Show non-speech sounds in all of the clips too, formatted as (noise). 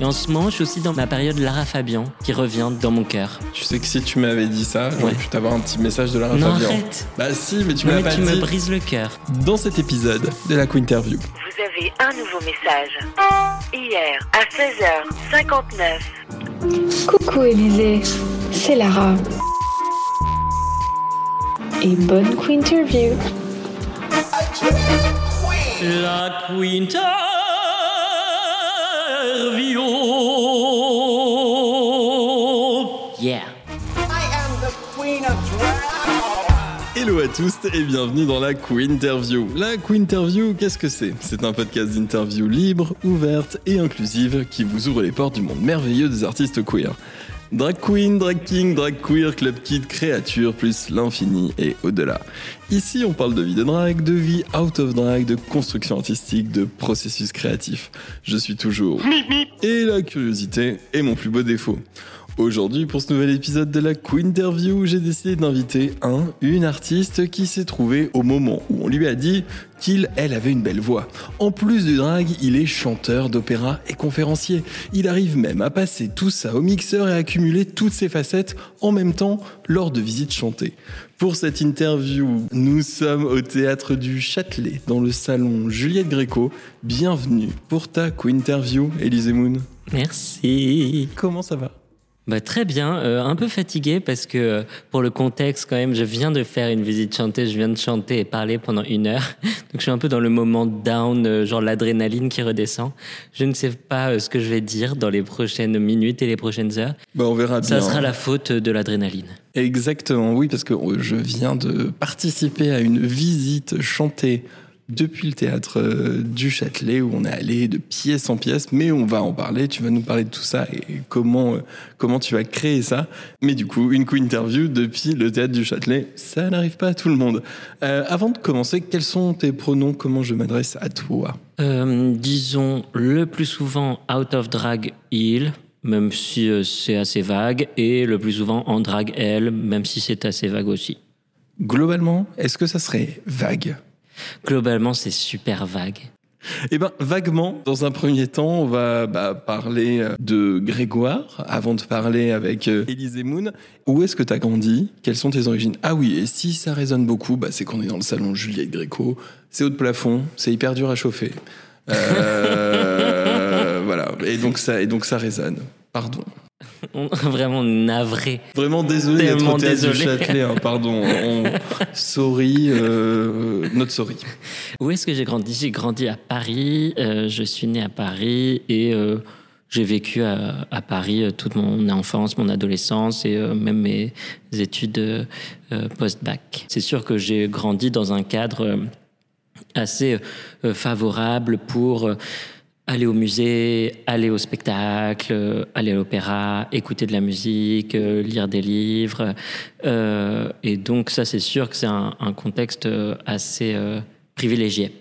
Et en ce moment, je suis aussi dans ma période Lara Fabian qui revient dans mon cœur. Tu sais que si tu m'avais dit ça, j'aurais Ouais. pu t'avoir un petit message de Lara non, Fabian. arrête Bah si, mais tu m'as mais pas tu dit. me brises le cœur. Dans cet épisode de la Interview. Vous avez un nouveau message. Hier, à 16h59, Coucou Élisée, c'est Lara. Et bonne interview. La Quinterview. Hello à tous et bienvenue dans la Interview. La Interview, qu'est-ce que c'est? C'est un podcast d'interview libre, ouverte et inclusive qui vous ouvre les portes du monde merveilleux des artistes queer. Drag queen, drag king, drag queer, club kid, créature, plus l'infini et au-delà. Ici, on parle de vie de drag, de vie out of drag, de construction artistique, de processus créatif. Je suis toujours et la curiosité est mon plus beau défaut. Aujourd'hui, pour ce nouvel épisode de la Interview, j'ai décidé d'inviter un, une artiste qui s'est trouvée au moment où on lui a dit qu'il, elle, avait une belle voix. En plus du drag, il est chanteur d'opéra et conférencier. Il arrive même à passer tout ça au mixeur et à accumuler toutes ses facettes en même temps lors de visites chantées. Pour cette interview, nous sommes au théâtre du Châtelet, dans le salon Juliette Gréco. Bienvenue pour ta Interview, Élisée Moon. Merci. Comment ça va? Bah, très bien, euh, un peu fatigué parce que euh, pour le contexte quand même, je viens de faire une visite chantée, je viens de chanter et parler pendant une heure. (laughs) Donc je suis un peu dans le moment down, euh, genre l'adrénaline qui redescend. Je ne sais pas ce que je vais dire dans les prochaines minutes et les prochaines heures. Bah, on verra bien. Ça sera la faute de l'adrénaline. Exactement, oui, parce que euh, je viens de participer à une visite chantée depuis le théâtre euh, du Châtelet où on est allé de pièce en pièce, mais on va en parler, tu vas nous parler de tout ça et comment, euh, comment tu vas créer ça. Mais du coup, une co-interview depuis le théâtre du Châtelet, ça n'arrive pas à tout le monde. Euh, avant de commencer, quels sont tes pronoms? Comment je m'adresse à toi? Euh, disons le plus souvent out of drag il, même si c'est assez vague, et le plus souvent en drag elle, même si c'est assez vague aussi. Globalement, est-ce que ça serait vague? Globalement, c'est super vague. Eh ben, vaguement, dans un premier temps, on va bah, parler euh, de Grégoire avant de parler avec euh, Élisée Moon. Où est-ce que tu as grandi? Quelles sont tes origines? Ah oui, et si ça résonne beaucoup, bah, c'est qu'on est dans le salon Juliette Gréco. C'est haut de plafond, c'est hyper dur à chauffer. Euh, (laughs) voilà, et donc, ça, et donc ça résonne. Pardon. (laughs) Vraiment navré. Vraiment désolé d'être désolé. Châtelet, hein, pardon. On, (laughs) sorry, euh, notre sorry. Où est-ce que j'ai grandi? J'ai grandi à Paris, euh, je suis né à Paris et euh, j'ai vécu à, à Paris toute mon enfance, mon adolescence et même mes études post-bac. C'est sûr que j'ai grandi dans un cadre assez favorable pour aller au musée, aller au spectacle, euh, aller à l'opéra, écouter de la musique, euh, lire des livres. Euh, et donc ça, c'est sûr que c'est un, un contexte assez euh, privilégié.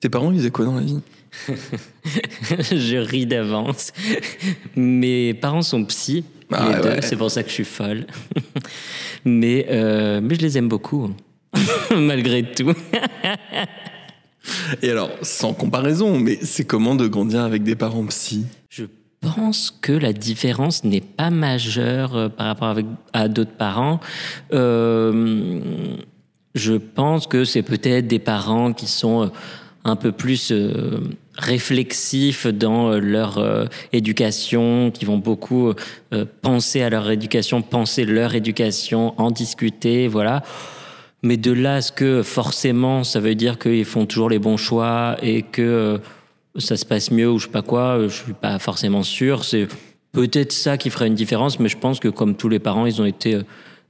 Tes parents, ils faisaient quoi dans la vie? (laughs) Je ris d'avance. Mes parents sont psy, Ah les deux, ouais. c'est pour ça que je suis folle. (laughs) mais, euh, mais je les aime beaucoup, (laughs) malgré tout. Et alors, sans comparaison, mais c'est comment de grandir avec des parents psy? Je pense que la différence n'est pas majeure euh, par rapport à d'autres parents. Euh, je pense que c'est peut-être des parents qui sont euh, un peu plus réflexifs dans leur éducation, qui vont beaucoup penser à leur éducation, penser leur éducation, en discuter, voilà. Mais de là à ce que forcément, ça veut dire qu'ils font toujours les bons choix et que euh, ça se passe mieux ou je sais pas quoi, euh, je suis pas forcément sûr. C'est peut-être ça qui ferait une différence, mais je pense que comme tous les parents, ils ont été euh,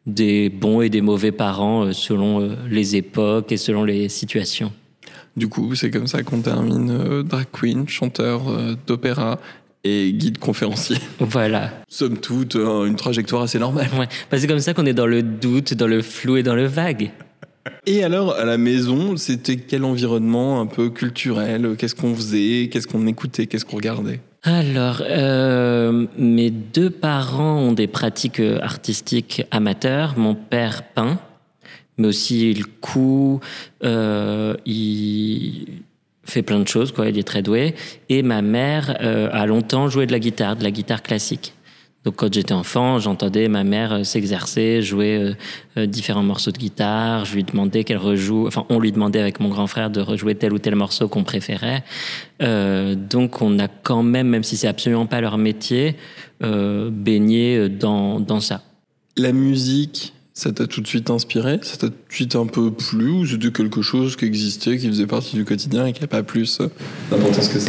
des bons et des mauvais parents selon les époques et selon les situations. Du coup, c'est comme ça qu'on termine drag queen, chanteur d'opéra et guide conférencier. (laughs) Voilà. Somme toute, euh, une trajectoire assez normale. Ouais. Bah, c'est comme ça qu'on est dans le doute, dans le flou et dans le vague. Et alors, à la maison, c'était quel environnement un peu culturel? Qu'est-ce qu'on faisait? Qu'est-ce qu'on écoutait? Qu'est-ce qu'on regardait? Alors, euh, mes deux parents ont des pratiques euh, artistiques amateurs. Mon père peint, mais aussi il coud, euh, il fait plein de choses, quoi. Il est très doué. Et ma mère euh, a longtemps joué de la guitare, de la guitare classique. Donc quand j'étais enfant, j'entendais ma mère euh, s'exercer, jouer euh, différents morceaux de guitare. Je lui demandais qu'elle rejoue, enfin on lui demandait avec mon grand frère de rejouer tel ou tel morceau qu'on préférait. Donc on a quand même, même si c'est absolument pas leur métier, baigné dans, dans ça. La musique, ça t'a tout de suite inspiré? Ça t'a tout de suite un peu plu? Ou c'était quelque chose qui existait, qui faisait partie du quotidien et qui n'a pas plus d'importance que ça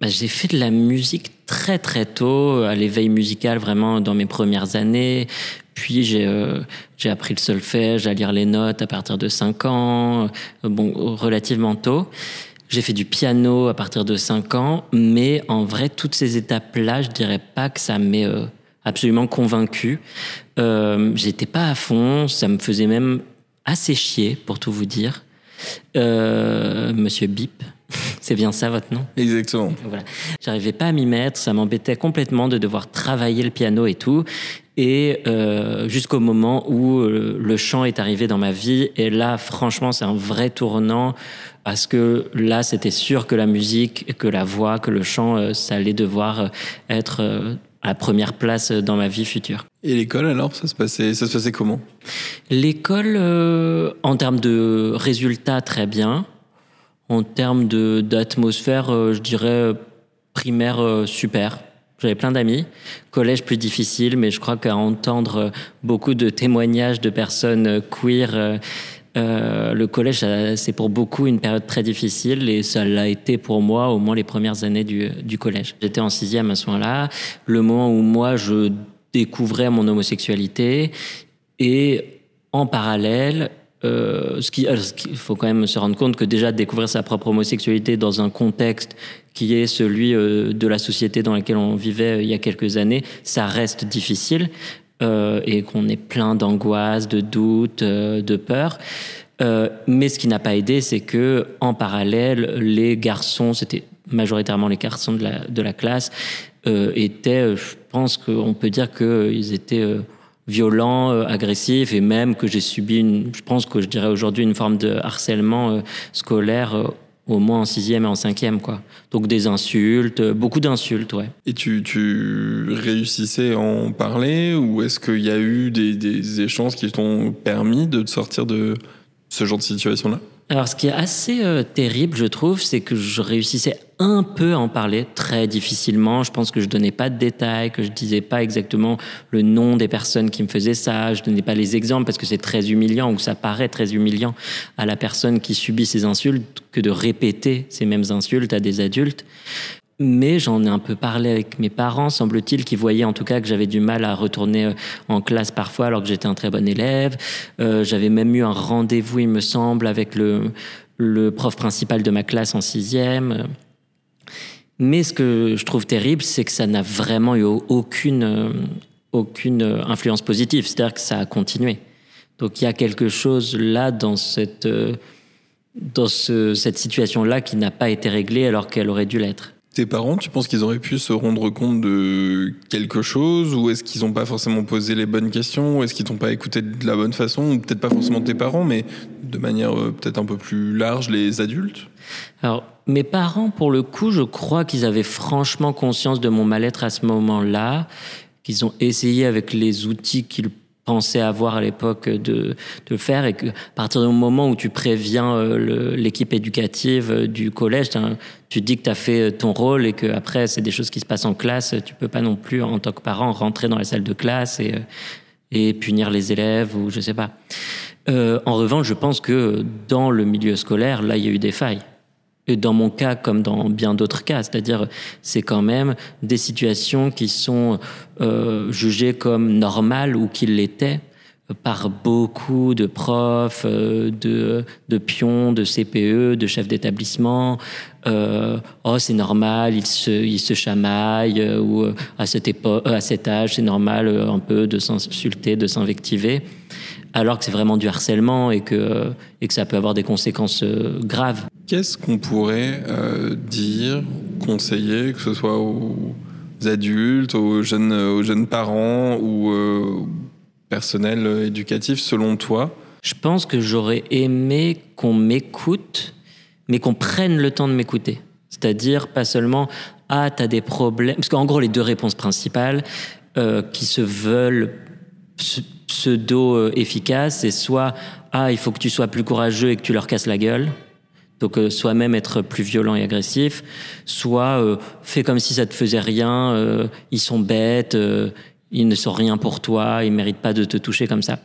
Bah, j'ai fait de la musique très très tôt, à l'éveil musical vraiment dans mes premières années. Puis j'ai euh, appris le solfège, à lire les notes à partir de 5 ans, euh, bon relativement tôt. J'ai fait du piano à partir de 5 ans, mais en vrai toutes ces étapes-là, je dirais pas que ça euh, absolument convaincu. Euh, J'étais pas à fond, ça me faisait même assez chier pour tout vous dire. Euh, Monsieur Bip, (laughs) c'est bien ça votre nom? Exactement. voilà. J'arrivais pas à m'y mettre, ça m'embêtait complètement de devoir travailler le piano et tout. Et euh, jusqu'au moment où euh, le chant est arrivé dans ma vie, et là, franchement, c'est un vrai tournant parce que là, c'était sûr que la musique, que la voix, que le chant, ça allait devoir être à la première place dans ma vie future. Et l'école alors, ça se passait, ça se passait comment? L'école, euh, en termes de résultats, très bien. En termes de d'atmosphère, euh, je dirais primaire euh, super. J'avais plein d'amis. Collège plus difficile, mais je crois qu'à entendre beaucoup de témoignages de personnes queer, euh, le collège, c'est pour beaucoup une période très difficile et ça l'a été pour moi au moins les premières années du, collège. J'étais en sixième à ce moment-là, le moment où moi je découvrais mon homosexualité et en parallèle, euh, il faut quand même se rendre compte que déjà découvrir sa propre homosexualité dans un contexte qui est celui euh, de la société dans laquelle on vivait il y a quelques années, ça reste difficile euh, et qu'on est plein d'angoisse, de doutes, euh, de peur. Euh, mais ce qui n'a pas aidé, c'est que en parallèle, les garçons, c'était majoritairement les garçons de la, de la classe, euh, étaient, euh, je pense qu'on peut dire qu'ils étaient euh, violents, agressifs, et même que j'ai subi, une, je pense que je dirais aujourd'hui une forme de harcèlement scolaire, au moins en sixième et en cinquième, quoi. Donc des insultes, euh, beaucoup d'insultes, ouais. Et tu, tu réussissais à en parler ou est-ce qu'il y a eu des, des échanges qui t'ont permis de te sortir de ce genre de situation-là? Alors, ce qui est assez euh, terrible, je trouve, c'est que je réussissais un peu à en parler très difficilement. Je pense que je donnais pas de détails, que je disais pas exactement le nom des personnes qui me faisaient ça. Je donnais pas les exemples parce que c'est très humiliant ou ça paraît très humiliant à la personne qui subit ces insultes que de répéter ces mêmes insultes à des adultes. Mais j'en ai un peu parlé avec mes parents, semble-t-il, qui voyaient en tout cas que j'avais du mal à retourner euh, en classe parfois alors que j'étais un très bon élève. Euh, j'avais même eu un rendez-vous, il me semble, avec le, le prof principal de ma classe en sixième. Mais ce que je trouve terrible, c'est que ça n'a vraiment eu aucune, euh, aucune influence positive. C'est-à-dire que ça a continué. Donc il y a quelque chose là dans cette, euh, dans ce, cette situation-là qui n'a pas été réglée alors qu'elle aurait dû l'être. Tes parents, tu penses qu'ils auraient pu se rendre compte de quelque chose ou est-ce qu'ils n'ont pas forcément posé les bonnes questions ou est-ce qu'ils t'ont pas écouté de la bonne façon ou peut-être pas forcément tes parents mais de manière euh, peut-être un peu plus large les adultes? Alors, mes parents, pour le coup, je crois qu'ils avaient franchement conscience de mon mal-être à ce moment-là, qu'ils ont essayé avec les outils qu'ils pensaient avoir à l'époque de, de faire et que à partir du moment où tu préviens euh, l'équipe éducative euh, du collège, tu dis que tu as fait ton rôle et que après c'est des choses qui se passent en classe, tu peux pas non plus en tant que parent rentrer dans la salle de classe et, euh, et punir les élèves ou je sais pas. Euh, en revanche, je pense que dans le milieu scolaire, là, il y a eu des failles. Et dans mon cas, comme dans bien d'autres cas, c'est-à-dire, c'est quand même des situations qui sont euh, jugées comme normales ou qui l'étaient par beaucoup de profs, euh, de, de pions, de CPE, de chefs d'établissement. Euh, oh, c'est normal, ils se, ils se chamaillent, euh, ou euh, à, cette époque, à cet âge, c'est normal un peu de s'insulter, de s'invectiver alors que c'est vraiment du harcèlement et que, et que ça peut avoir des conséquences graves. Qu'est-ce qu'on pourrait euh, dire, conseiller, que ce soit aux adultes, aux jeunes, aux jeunes parents ou euh, personnel euh, éducatif, selon toi? Je pense que j'aurais aimé qu'on m'écoute mais qu'on prenne le temps de m'écouter. C'est-à-dire pas seulement ah t'as des problèmes, parce qu'en gros les deux réponses principales euh, qui se veulent pseudo euh, efficaces, c'est soit ah il faut que tu sois plus courageux et que tu leur casses la gueule. Donc euh, soit même être plus violent et agressif, soit euh, fais comme si ça te faisait rien, euh, ils sont bêtes, euh, ils ne sont rien pour toi, ils méritent pas de te toucher comme ça.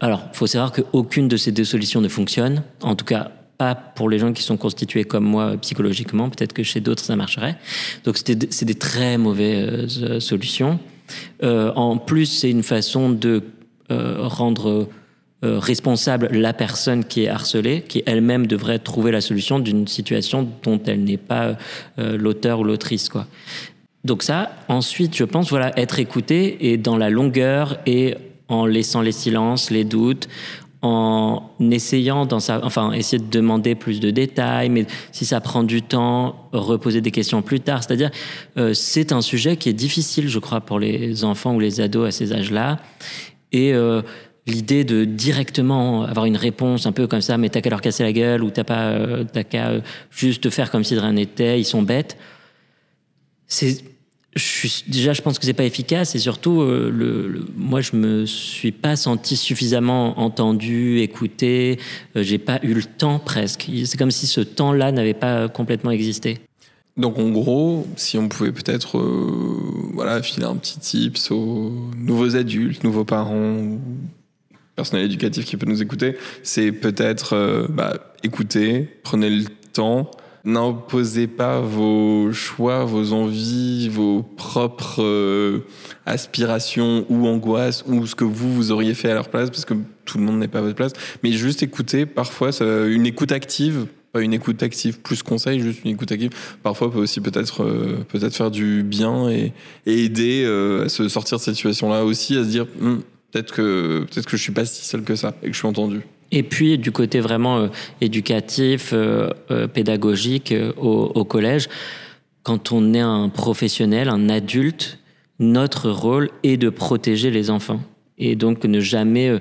Alors, faut savoir qu'aucune de ces deux solutions ne fonctionne, en tout cas pas pour les gens qui sont constitués comme moi euh, psychologiquement, peut-être que chez d'autres ça marcherait. Donc c'est des très mauvaises euh, solutions. En plus, c'est une façon de rendre euh, responsable la personne qui est harcelée, qui elle-même devrait trouver la solution d'une situation dont elle n'est pas euh, l'auteur ou l'autrice, quoi. Donc ça, ensuite, je pense, voilà, être écouté et dans la longueur et en laissant les silences, les doutes, en essayant dans sa, enfin, essayer de demander plus de détails, mais si ça prend du temps, reposer des questions plus tard. C'est-à-dire, euh, c'est un sujet qui est difficile, je crois, pour les enfants ou les ados à ces âges-là. Et euh, l'idée de directement avoir une réponse un peu comme ça, mais t'as qu'à leur casser la gueule ou t'as pas, euh, t'as qu'à euh, juste faire comme si de rien n'était, ils sont bêtes. C'est, déjà, je pense que c'est pas efficace et surtout, euh, le, le- moi, je me suis pas senti suffisamment entendu, écouté. J'ai pas eu le temps presque. C'est comme si ce temps-là n'avait pas complètement existé. Donc en gros, si on pouvait peut-être voilà, filer un petit tips aux nouveaux adultes, nouveaux parents, personnel éducatif qui peut nous écouter, c'est peut-être euh, bah, écouter, prenez le temps, n'imposez pas vos choix, vos envies, vos propres euh, aspirations ou angoisses ou ce que vous vous auriez fait à leur place parce que tout le monde n'est pas à votre place, mais juste écouter. Parfois, une écoute active, une écoute active plus conseil, juste une écoute active. Parfois, peut aussi peut-être euh, peut-être faire du bien et, aider à se sortir de cette situation-là aussi, à se dire Hum, peut-être que peut-être que je suis pas si seul que ça et que je suis entendu. Et puis du côté vraiment euh, éducatif, euh, euh, pédagogique au, au collège, quand on est un professionnel, un adulte, notre rôle est de protéger les enfants et donc ne jamais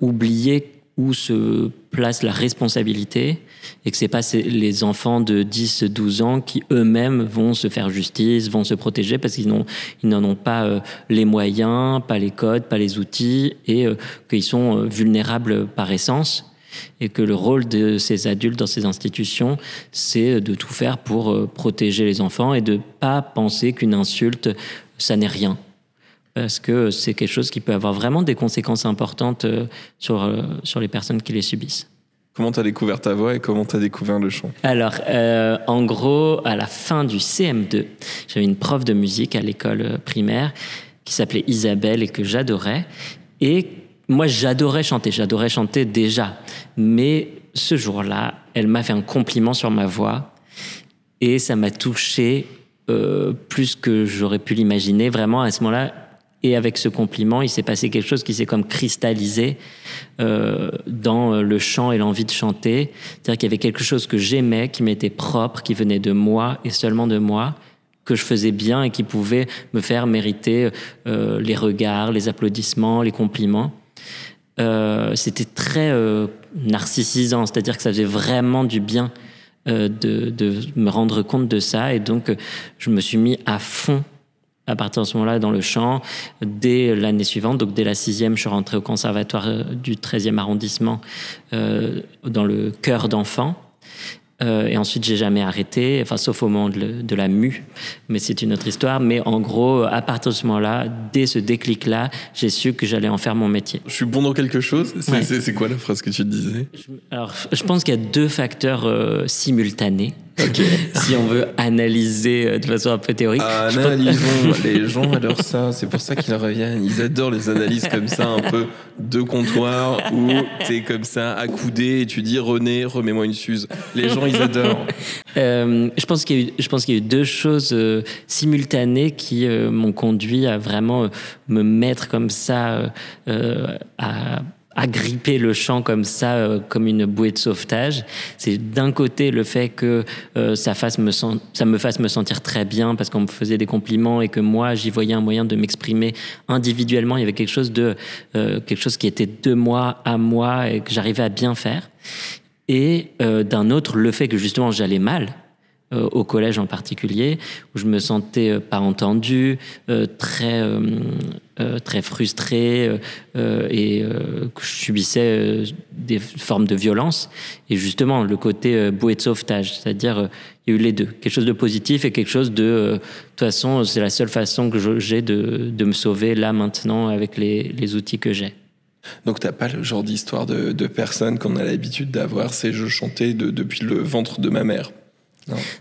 oublier où se place la responsabilité et que c'est pas les enfants de 10, 12 ans qui eux-mêmes vont se faire justice, vont se protéger parce qu'ils n'en ont pas euh, les moyens, pas les codes, pas les outils et euh, qu'ils sont euh, vulnérables par essence et que le rôle de ces adultes dans ces institutions, c'est de tout faire pour protéger les enfants et de pas penser qu'une insulte, ça n'est rien. Parce que c'est quelque chose qui peut avoir vraiment des conséquences importantes euh, sur, euh, sur les personnes qui les subissent. Comment t'as découvert ta voix et comment t'as découvert le chant? Alors, euh, en gros, à la fin du CM2, j'avais une prof de musique à l'école primaire qui s'appelait Isabelle et que j'adorais. Et moi, j'adorais chanter, j'adorais chanter déjà. Mais ce jour-là, elle m'a fait un compliment sur ma voix et ça m'a touché euh, plus que j'aurais pu l'imaginer. Vraiment, à ce moment-là, et avec ce compliment, il s'est passé quelque chose qui s'est comme cristallisé euh, dans le chant et l'envie de chanter. C'est-à-dire qu'il y avait quelque chose que j'aimais, qui m'était propre, qui venait de moi et seulement de moi, que je faisais bien et qui pouvait me faire mériter euh, les regards, les applaudissements, les compliments. Euh, C'était très euh, narcissisant, c'est-à-dire que ça faisait vraiment du bien euh, de, de me rendre compte de ça. Et donc, euh, je me suis mis à fond à partir de ce moment-là dans le chant. Dès l'année suivante, donc dès la sixième, je suis rentré au conservatoire euh, du 13e arrondissement euh, dans le chœur d'enfants. Euh, et ensuite, j'ai jamais arrêté, enfin, sauf au moment de, de la mue, mais c'est une autre histoire. Mais en gros, à partir de ce moment-là, dès ce déclic-là, j'ai su que j'allais en faire mon métier. Je suis bon dans quelque chose C'est Ouais. quoi la phrase que tu disais? Je- Alors, je pense qu'il y a deux facteurs euh, simultanés. (laughs) si on veut analyser euh, de façon un peu théorique. Analysons, (laughs) les gens adorent ça, c'est pour ça qu'ils reviennent. Ils adorent les analyses comme ça, un peu de comptoir, où t'es comme ça, accoudé, et tu dis René, remets-moi une suze. Les gens, ils adorent. (laughs) Euh, je pense qu'il y a eu, y a deux choses euh, simultanées qui euh, m'ont conduit à vraiment me mettre comme ça, à agripper le champ comme ça, euh, comme une bouée de sauvetage. C'est d'un côté le fait que euh, ça, fasse me ça me fasse me sentir très bien parce qu'on me faisait des compliments et que moi j'y voyais un moyen de m'exprimer individuellement. Il y avait quelque chose de euh, quelque chose qui était de moi à moi et que j'arrivais à bien faire. et euh, d'un autre le fait que justement j'allais mal euh, au collège en particulier où je me sentais euh, pas entendu euh, très très frustré et que je subissais des formes de violence. Et justement le côté bouée de sauvetage c'est-à-dire il y a eu les deux. Quelque chose de positif et quelque chose de de toute façon c'est la seule façon que j'ai de, de me sauver là maintenant avec les, les outils que j'ai. Donc t'as pas le genre d'histoire de, de personne qu'on a l'habitude d'avoir, c'est je chantais de- depuis le ventre de ma mère.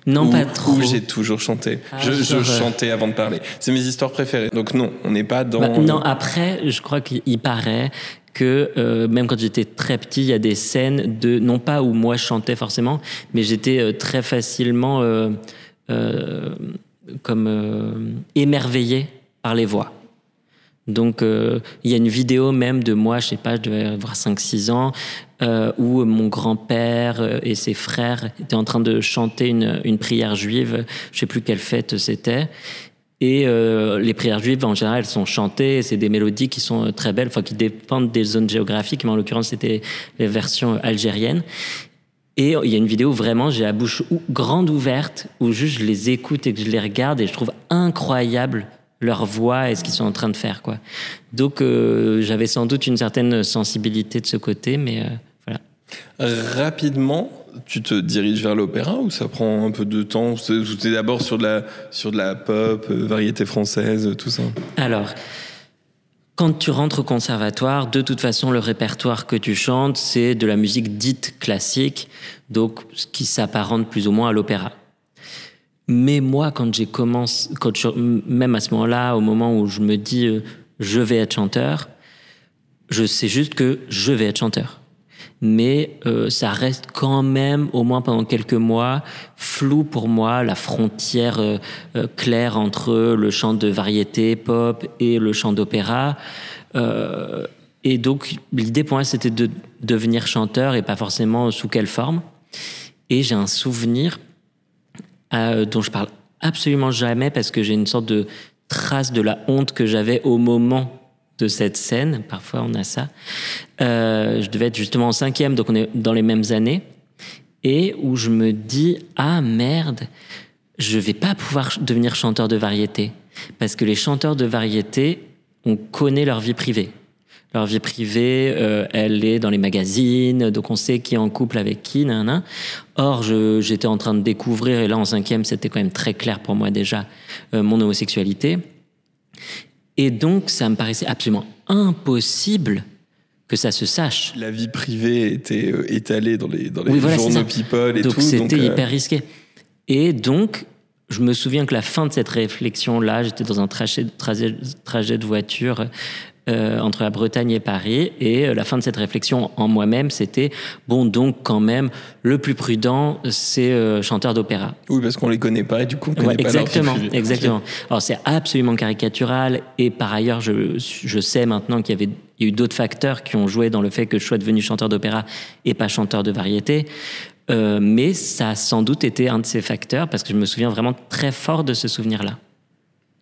Non, pas trop Ou j'ai toujours chanté. Ah, je chantais avant de parler. C'est mes histoires préférées. Donc non, on n'est pas dans. Bah, non, après, je crois qu'il paraît que euh, même quand j'étais très petit, il y a des scènes de non pas où moi je chantais forcément, mais j'étais euh, très facilement euh, comme émerveillé par les voix. Donc il y a une vidéo même de moi, je sais pas, je devais avoir 5-6 ans, euh, où mon grand-père euh, et ses frères étaient en train de chanter une, une prière juive, je sais plus quelle fête c'était. Et euh, les prières juives, en général, elles sont chantées. C'est des mélodies qui sont très belles, enfin qui dépendent des zones géographiques. Mais en l'occurrence, c'était les versions algériennes. Et il y a une vidéo où vraiment, j'ai la bouche ou- grande ouverte, où juste je les écoute et que je les regarde et je trouve incroyable leur voix et ce qu'ils sont en train de faire, quoi. Donc, j'avais sans doute une certaine sensibilité de ce côté, mais. Rapidement, tu te diriges vers l'opéra ou ça prend un peu de temps? C'est es d'abord sur de la sur de la pop, euh, variété française, tout ça? Alors, quand tu rentres au conservatoire, de toute façon, le répertoire que tu chantes, c'est de la musique dite classique, donc qui s'apparente plus ou moins à l'opéra. Mais moi, quand j'ai commencé, quand même à ce moment-là, au moment où je me dis euh, je vais être chanteur, je sais juste que je vais être chanteur. Mais euh, ça reste quand même, au moins pendant quelques mois, flou pour moi, la frontière euh, euh, claire entre le chant de variété pop et le chant d'opéra. Et donc, l'idée pour moi, c'était de devenir chanteur et pas forcément sous quelle forme. Et j'ai un souvenir dont je parle absolument jamais parce que j'ai une sorte de trace de la honte que j'avais au moment de cette scène. Parfois, on a ça. Euh, je devais être justement en cinquième, donc on est dans les mêmes années. Et où je me dis, ah merde, je vais pas pouvoir devenir chanteur de variété. Parce que les chanteurs de variété, on connaît leur vie privée. Leur vie privée, euh, elle est dans les magazines, donc on sait qui est en couple avec qui, nan. Or, j'étais en train de découvrir, et là en cinquième, c'était quand même très clair pour moi déjà, euh, mon homosexualité. Et donc, ça me paraissait absolument impossible que ça se sache. La vie privée était euh, étalée dans les dans les Oui, voilà, journaux. People et donc tout. c'était euh, hyper risqué. Et donc, je me souviens que la fin de cette réflexion-là, j'étais dans un trajet, trajet, trajet de voiture euh, entre la Bretagne et Paris, et euh, la fin de cette réflexion en moi-même, c'était bon, donc quand même, le plus prudent, c'est euh, chanteur d'opéra. Oui, parce qu'on les connaît pas et du coup on Ouais, pas exactement, exactement. Alors c'est absolument caricatural et par ailleurs je, je sais maintenant qu'il y avait il y a eu d'autres facteurs qui ont joué dans le fait que je sois devenu chanteur d'opéra et pas chanteur de variété. Euh, mais ça a sans doute été un de ces facteurs parce que je me souviens vraiment très fort de ce souvenir-là.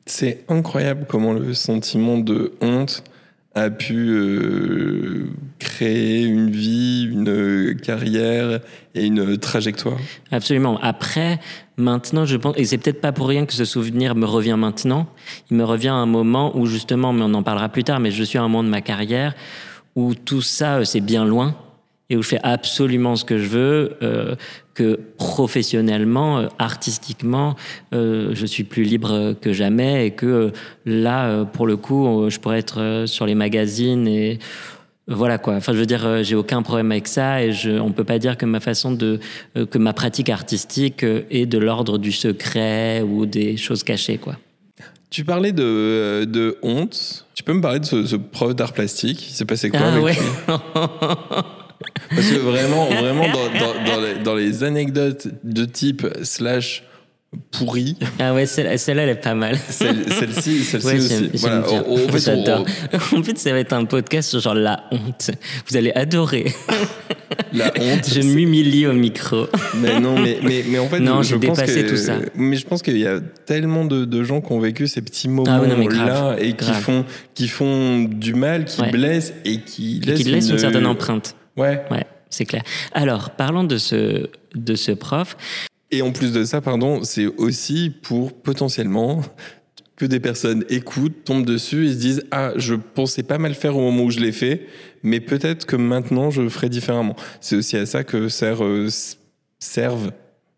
C'est incroyable comment le sentiment de honte a pu euh, créer une vie, une carrière et une trajectoire. Absolument. Après, maintenant, je pense, et c'est peut-être pas pour rien que ce souvenir me revient maintenant. Il me revient à un moment où justement, mais on en parlera plus tard, mais je suis à un moment de ma carrière où tout ça, euh, c'est bien loin et où je fais absolument ce que je veux, euh, que professionnellement, euh, artistiquement, euh, je suis plus libre que jamais et que là, pour le coup, je pourrais être sur les magazines et voilà quoi. Enfin, je veux dire, j'ai aucun problème avec ça et je, on peut pas dire que ma façon de, que ma pratique artistique est de l'ordre du secret ou des choses cachées quoi. Tu parlais de, de honte. Tu peux me parler de ce, ce prof d'art plastique? Il s'est passé quoi Ah avec ouais. lui? (laughs) Parce que vraiment, vraiment dans, dans- dans les, dans les anecdotes de type slash pourri, Ah ouais, celle- celle-là, elle est pas mal. celle- celle-ci, celle-ci Ouais, aussi. Voilà, bien. en- en fait, on-. (laughs) En fait, ça va être un podcast sur genre la honte. Vous allez adorer. la honte. Je m'humilie au micro. Mais non, mais, mais, mais en fait, Non, je j'ai pense que, tout ça. Mais je pense qu'il y a tellement de, de gens qui ont vécu ces petits Ah moments oui, non, mais là grave, et qui font, qui font du mal, qui Ouais. blessent et qui Et laissent, qui laisse une, une certaine empreinte. Ouais. Ouais. c'est clair. Alors, parlons de ce, de ce prof. Et en plus de ça, pardon, c'est aussi pour potentiellement que des personnes écoutent, tombent dessus et se disent ah je pensais pas mal faire au moment où je l'ai fait, mais peut-être que maintenant je ferai différemment. C'est aussi à ça que sert, euh, servent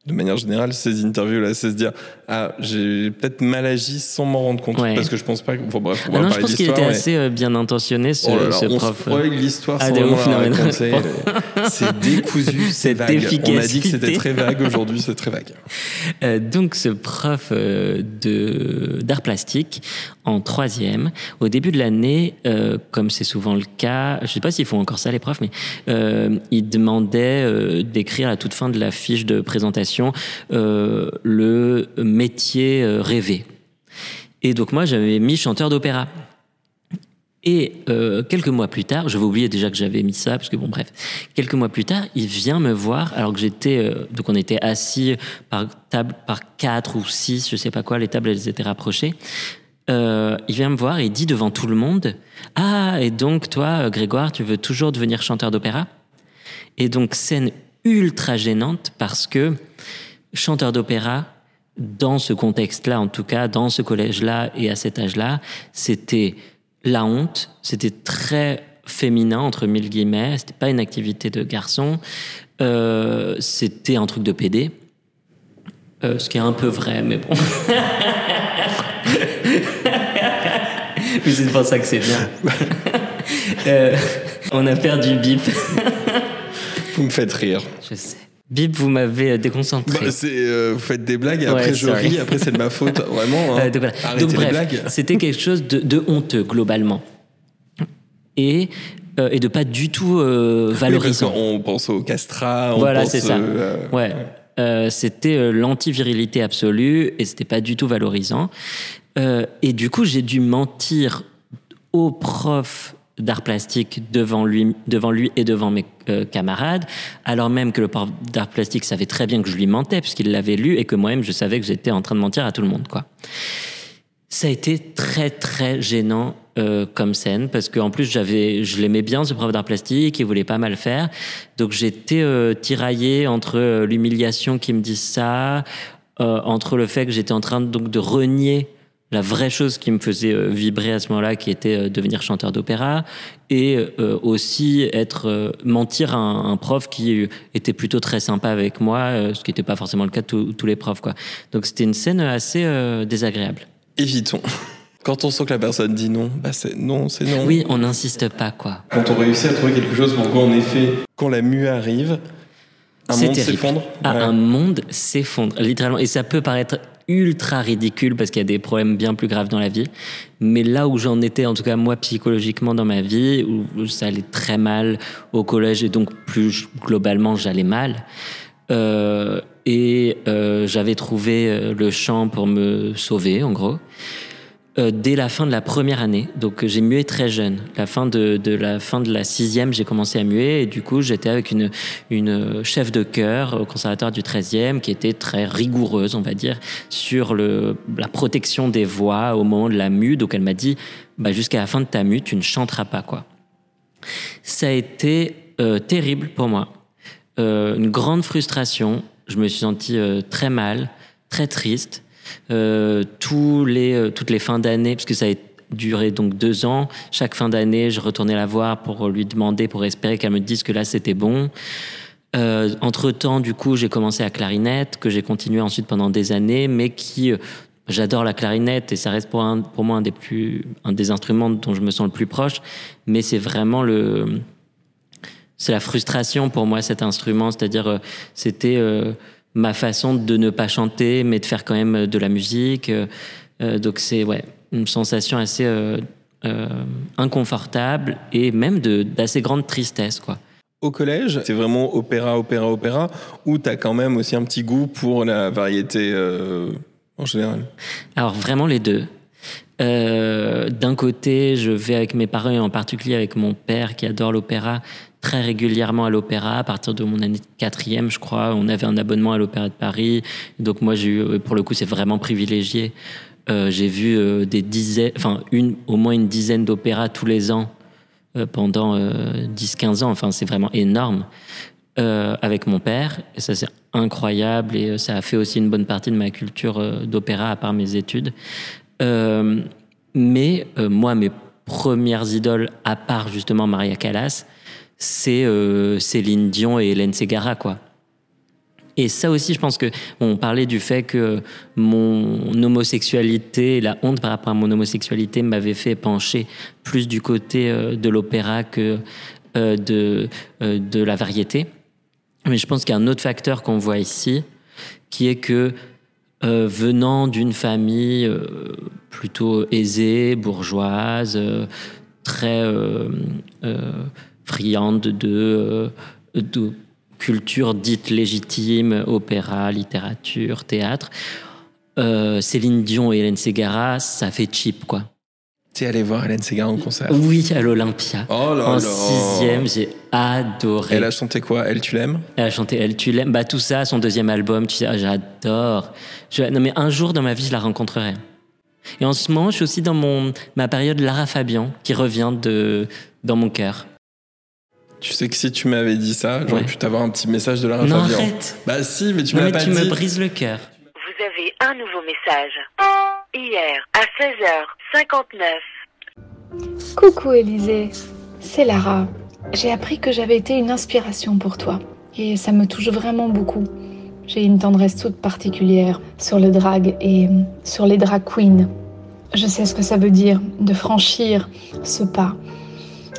de manière générale, ces interviews-là, c'est se dire ah j'ai peut-être mal agi sans m'en rendre compte Ouais. parce que je pense pas. que- Bon bref, on Ah va non, je pense qu'il était mais- assez euh, bien intentionné, ce, Oh là là, ce on prof. spoil l'histoire Ah. (laughs) C'est décousu, (laughs) c'est vague. On a dit que c'était très vague, aujourd'hui c'est très vague. Euh, donc, ce prof euh, de d'art plastique en troisième, au début de l'année, euh, comme c'est souvent le cas, je sais pas s'ils font encore ça les profs, mais euh, il demandait euh, d'écrire à toute fin de la fiche de présentation euh, le métier rêvé. Et donc moi, j'avais mis chanteur d'opéra. Et quelques mois plus tard, je vais oublier déjà que j'avais mis ça, parce que bon, bref, quelques mois plus tard, il vient me voir, alors que j'étais, donc on était assis par table, par quatre ou six, je sais pas quoi, les tables elles étaient rapprochées. Euh, il vient me voir et dit devant tout le monde, ah, et donc toi, Grégoire, tu veux toujours devenir chanteur d'opéra? Et donc scène ultra gênante parce que chanteur d'opéra, dans ce contexte-là, en tout cas, dans ce collège-là et à cet âge-là, c'était la honte, c'était très féminin, entre mille guillemets, c'était pas une activité de garçon, euh, c'était un truc de PD. Euh, ce qui est un peu vrai, mais bon. (laughs) (laughs) Mais c'est pour ça que c'est bien. (laughs) Euh, on a perdu Bip. Vous me faites rire. Je sais. Bip, vous m'avez euh, déconcentré. Bah, c'est, euh, vous faites des blagues et après Ouais, je sorry. ris, après c'est de ma faute, (laughs) vraiment. hein. Euh, donc voilà. Arrêtez Donc les bref, blagues. c'était quelque chose de, de honteux globalement et euh, et de pas du tout euh, valorisant. qu'on pense au castrat, on Voilà, pense, c'est ça. euh, Ouais. Euh, c'était euh, l'anti-virilité absolue et c'était pas du tout valorisant. Euh, et du coup, j'ai dû mentir au prof d'art plastique devant lui, devant lui et devant mes euh, camarades, alors même que le prof d'art plastique savait très bien que je lui mentais puisqu'il l'avait lu et que moi-même je savais que j'étais en train de mentir à tout le monde. Ça a été très très gênant euh, comme scène parce qu'en plus je l'aimais bien ce prof d'art plastique, il voulait pas mal faire, donc j'étais euh, tiraillé entre l'humiliation qui me disent ça, entre le fait que j'étais en train donc de renier la vraie chose qui me faisait euh, vibrer à ce moment-là, qui était euh, devenir chanteur d'opéra, et euh, aussi être euh, mentir à un, un prof qui était plutôt très sympa avec moi, euh, ce qui n'était pas forcément le cas de tous- tous les profs, quoi. Donc c'était une scène assez euh, désagréable. Évitons. (laughs) Quand on sent que la personne dit non, bah c'est non, c'est non. Oui, on n'insiste pas, quoi. Quand on réussit à trouver quelque chose pourquoi en effet, quand la mue arrive, un C'est monde s'effondre. Ah, Ouais. Un monde s'effondre, littéralement. Et ça peut paraître ultra ridicule parce qu'il y a des problèmes bien plus graves dans la vie. Mais là où j'en étais, en tout cas moi psychologiquement dans ma vie, où ça allait très mal au collège et donc plus globalement j'allais mal. Euh, et euh, j'avais trouvé euh, le chant pour me sauver, en gros. Euh, dès la fin de la première année. Donc euh, j'ai mué très jeune. La fin de, la fin de la sixième, j'ai commencé à muer et du coup j'étais avec une, une chef de chœur au conservatoire du 13e qui était très rigoureuse, on va dire, sur le, la protection des voix au moment de la mue. Donc elle m'a dit, bah, jusqu'à la fin de ta mue, tu ne chanteras pas quoi. Ça a été euh, terrible pour moi. Euh, une grande frustration. Je me suis senti euh, très mal, très triste. Euh, tous les, euh, toutes les fins d'année, parce que ça a duré donc deux ans, chaque fin d'année, je retournais la voir pour lui demander, pour espérer qu'elle me dise que là c'était bon. Euh, entre temps, du coup, j'ai commencé à clarinette, que j'ai continué ensuite pendant des années, mais qui, j'adore la clarinette et ça reste pour, moi un des plus, un des instruments dont je me sens le plus proche, mais c'est vraiment le, c'est la frustration pour moi cet instrument, c'est-à-dire c'était ma façon de ne pas chanter, mais de faire quand même euh, de la musique. Euh, euh, donc c'est ouais une sensation assez euh, euh, inconfortable et même d'assez grande tristesse quoi. Au collège, c'est vraiment opéra, opéra, opéra, où t'as quand même aussi un petit goût pour la variété en général? Alors vraiment les deux. D'un côté, je vais avec mes parents et en particulier avec mon père qui adore l'opéra très régulièrement à l'opéra. À partir de mon année de quatrième, je crois, on avait un abonnement à l'opéra de Paris. Donc moi, j'ai eu, pour le coup, c'est vraiment privilégié. Euh, j'ai vu euh, des dizaines, enfin une, au moins une dizaine d'opéras tous les ans euh, pendant 10-15 ans. Enfin, c'est vraiment énorme. avec mon père, et ça c'est incroyable, et ça a fait aussi une bonne partie de ma culture d'opéra à part mes études. mais moi, mes premières idoles, à part justement Maria Callas, c'est Céline Dion et Hélène Ségara, quoi. Et ça aussi, je pense que on parlait du fait que mon homosexualité, la honte par rapport à mon homosexualité m'avait fait pencher plus du côté euh, de l'opéra que euh, de, euh, de la variété. Mais je pense qu'il y a un autre facteur qu'on voit ici, qui est que venant d'une famille plutôt aisée, bourgeoise, très friande de, de culture dite légitime, opéra, littérature, théâtre. Euh, Céline Dion et Hélène Ségara, ça fait cheap, quoi. es allé voir Hélène Ségara en concert? Oui, à l'Olympia. Oh là en sixième, j'ai adoré. Elle a chanté quoi? Elle, tu l'aimes? Elle a chanté Elle, tu l'aimes. Bah, tout ça, son deuxième album, tu sais, ah, j'adore. Non, mais un jour dans ma vie, je la rencontrerai. Et en ce moment, je suis aussi dans mon, ma période Lara Fabian, qui revient de, dans mon cœur. Tu sais que si tu m'avais dit ça, j'aurais pu t'avoir un petit message de la Non, arrête Bah si, mais tu m'as pas tu dit. Tu me brises le cœur. Vous avez un nouveau message. Hier, à 16h59. Coucou Élisée, c'est Lara. J'ai appris que j'avais été une inspiration pour toi. Et ça me touche vraiment beaucoup. J'ai une tendresse toute particulière sur le drag et sur les drag queens. Je sais ce que ça veut dire de franchir ce pas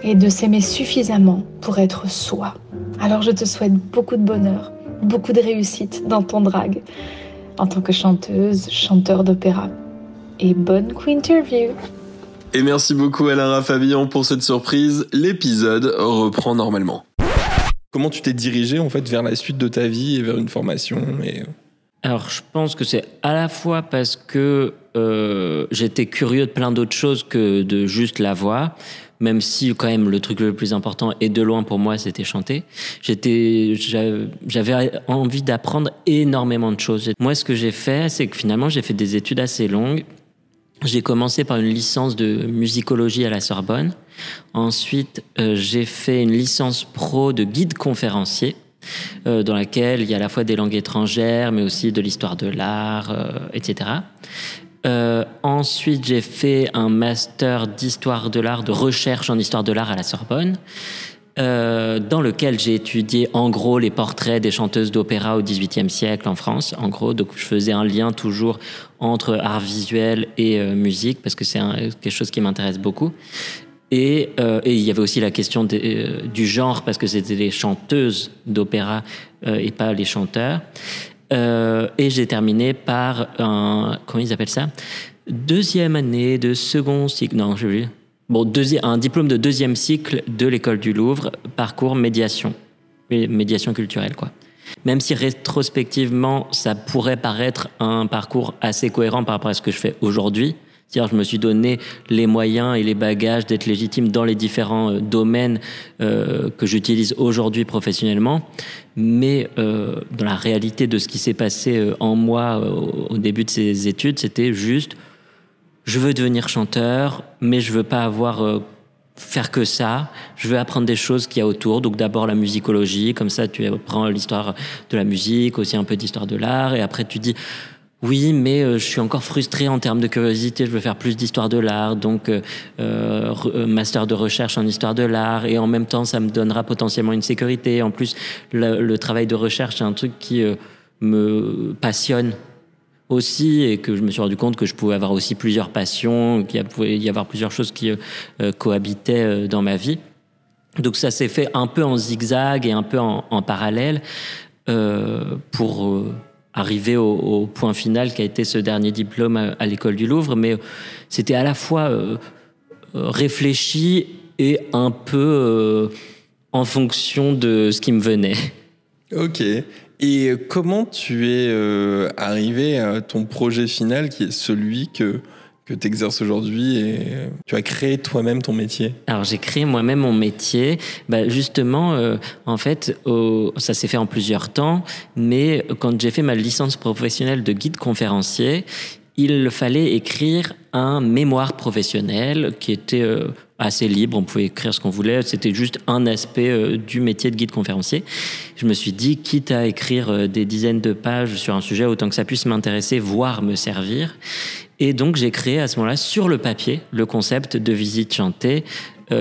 et de s'aimer suffisamment pour être soi. Alors je te souhaite beaucoup de bonheur, beaucoup de réussite dans ton drag en tant que chanteuse, chanteur d'opéra. Et bonne Quinterview Et merci beaucoup à Lara Fabian pour cette surprise. L'épisode reprend normalement. Comment tu t'es dirigé en fait vers la suite de ta vie et vers une formation et... Alors je pense que c'est à la fois parce que euh, j'étais curieux de plein d'autres choses que de juste la voix même si quand même le truc le plus important et de loin pour moi c'était chanter. J'étais, j'avais envie d'apprendre énormément de choses. Moi, ce que j'ai fait, c'est que finalement j'ai fait des études assez longues. J'ai commencé par une licence de musicologie à la Sorbonne. Ensuite, euh, j'ai fait une licence pro de guide conférencier. Euh, dans laquelle il y a à la fois des langues étrangères, mais aussi de l'histoire de l'art, euh, etc. Euh, ensuite, j'ai fait un master d'histoire de l'art, de recherche en histoire de l'art à la Sorbonne, dans lequel j'ai étudié en gros les portraits des chanteuses d'opéra au XVIIIe siècle en France. En gros, donc je faisais un lien toujours entre art visuel et musique parce que c'est quelque chose qui m'intéresse beaucoup. Et, euh, et, il y avait aussi la question euh, du genre parce que c'était les chanteuses d'opéra et pas les chanteurs. Euh, et j'ai terminé par un, comment ils appellent ça? Deuxième année de second cycle, non, je. Bon, un diplôme de deuxième cycle de l'école du Louvre, parcours médiation, médiation culturelle, quoi. Même si rétrospectivement, ça pourrait paraître un parcours assez cohérent par rapport à ce que je fais aujourd'hui, c'est-à-dire, je me suis donné les moyens et les bagages d'être légitime dans les différents euh, domaines euh, que j'utilise aujourd'hui professionnellement. Mais euh, dans la réalité de ce qui s'est passé euh, en moi au début de ces études, c'était juste, je veux devenir chanteur, mais je veux pas avoir faire que ça. Je veux apprendre des choses qu'il y a autour. Donc d'abord la musicologie, comme ça tu apprends l'histoire de la musique, aussi un peu d'histoire de l'art, et après tu dis oui, mais euh, je suis encore frustré en termes de curiosité. Je veux faire plus d'histoire de l'art, donc euh, euh, master de recherche en histoire de l'art, et en même temps, ça me donnera potentiellement une sécurité. En plus, le, travail de recherche, c'est un truc qui me passionne aussi, et que je me suis rendu compte que je pouvais avoir aussi plusieurs passions, qu'il pouvait y avoir plusieurs choses qui cohabitaient dans ma vie. Donc ça s'est fait un peu en zigzag et un peu en, en parallèle pour arriver au, point final qui a été ce dernier diplôme à, l'école du Louvre, mais c'était à la fois euh, euh, réfléchi et un peu euh, en fonction de ce qui me venait. Ok. Et comment tu es arrivé à ton projet final qui est celui que que tu exerces aujourd'hui et tu as créé toi-même ton métier Alors j'ai créé moi-même mon métier. Bah, justement, euh, en fait, ça s'est fait en plusieurs temps, mais quand j'ai fait ma licence professionnelle de guide conférencier, il fallait écrire un mémoire professionnel qui était euh, assez libre, on pouvait écrire ce qu'on voulait, c'était juste un aspect euh, du métier de guide conférencier. Je me suis dit, quitte à écrire des dizaines de pages sur un sujet, autant que ça puisse m'intéresser, voire me servir. Et donc j'ai créé à ce moment-là sur le papier le concept de visite chantée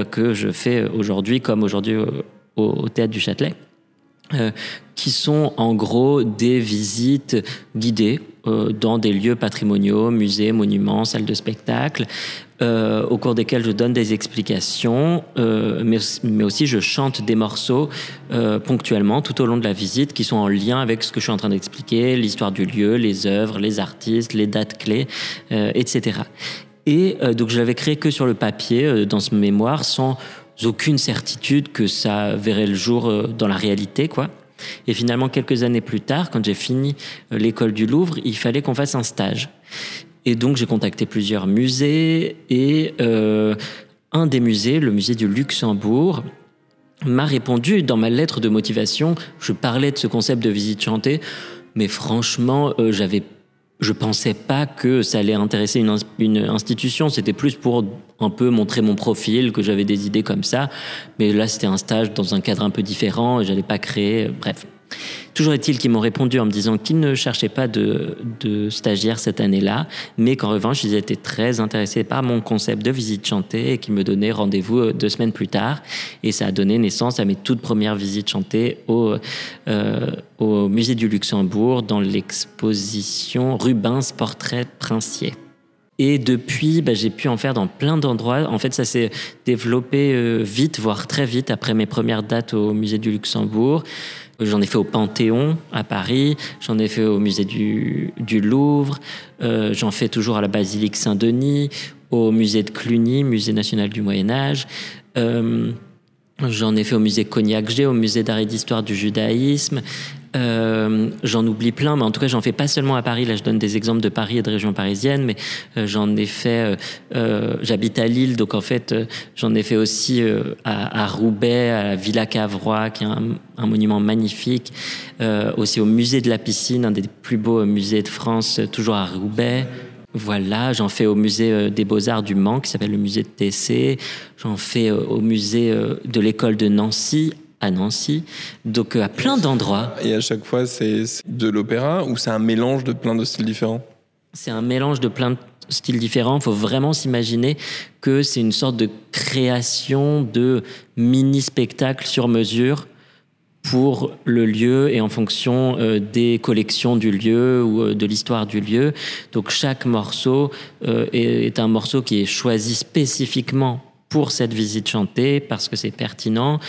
que je fais aujourd'hui, comme aujourd'hui au, Théâtre du Châtelet. qui sont en gros des visites guidées euh, dans des lieux patrimoniaux, musées, monuments, salles de spectacle, euh, au cours desquels je donne des explications, euh, mais, aussi je chante des morceaux euh, ponctuellement tout au long de la visite qui sont en lien avec ce que je suis en train d'expliquer, l'histoire du lieu, les œuvres, les artistes, les dates clés, euh, etc. Et euh, donc je l'avais créé que sur le papier, dans ce mémoire, sans aucune certitude que ça verrait le jour dans la réalité, quoi. Et finalement, quelques années plus tard, quand j'ai fini euh, l'école du Louvre, il fallait qu'on fasse un stage. Et donc, j'ai contacté plusieurs musées et euh, un des musées, le musée du Luxembourg, m'a répondu dans ma lettre de motivation. Je parlais de ce concept de visite chantée, mais franchement, euh, j'avais je pensais pas que ça allait intéresser une, une institution. C'était plus pour un peu montrer mon profil, que j'avais des idées comme ça. Mais là, c'était un stage dans un cadre un peu différent et j'allais pas créer. Bref. Toujours est-il qu'ils m'ont répondu en me disant qu'ils ne cherchaient pas de, de stagiaire cette année-là, mais qu'en revanche, ils étaient très intéressés par mon concept de visite chantée et qu'ils me donnaient rendez-vous euh, deux semaines plus tard. Et ça a donné naissance à mes toutes premières visites chantées au, euh, musée du Luxembourg dans l'exposition Rubens Portrait Princier. Et depuis, bah, j'ai pu en faire dans plein d'endroits. En fait, ça s'est développé euh, vite, voire très vite, après mes premières dates au musée du Luxembourg. J'en ai fait au Panthéon à Paris, j'en ai fait au musée du, Louvre, euh, j'en fais toujours à la basilique Saint-Denis, au musée de Cluny, musée national du Moyen Âge. Euh, J'en ai fait au musée Cognac-G, au musée d'art et d'histoire du judaïsme. Euh, j'en oublie plein, mais en tout cas, j'en fais pas seulement à Paris. Là, je donne des exemples de Paris et de régions parisiennes, mais euh, j'en ai fait. Euh, euh, J'habite à Lille, donc en fait, euh, j'en ai fait aussi à, à, Roubaix, à la Villa Cavrois, qui est un, un monument magnifique. aussi au musée de la piscine, un des plus beaux musées de France, toujours à Roubaix. Voilà, j'en fais au musée des Beaux-Arts du Mans, qui s'appelle le musée de TC. J'en fais au musée de l'école de Nancy, à Nancy, donc à plein d'endroits. Et à chaque fois, c'est de l'opéra ou c'est un mélange de plein de styles différents? C'est un mélange de plein de styles différents. Il faut vraiment s'imaginer que c'est une sorte de création de mini-spectacles sur mesure pour le lieu et en fonction euh, des collections du lieu ou euh, de l'histoire du lieu. Donc chaque morceau euh, est, est un morceau qui est choisi spécifiquement pour cette visite chantée parce que c'est pertinent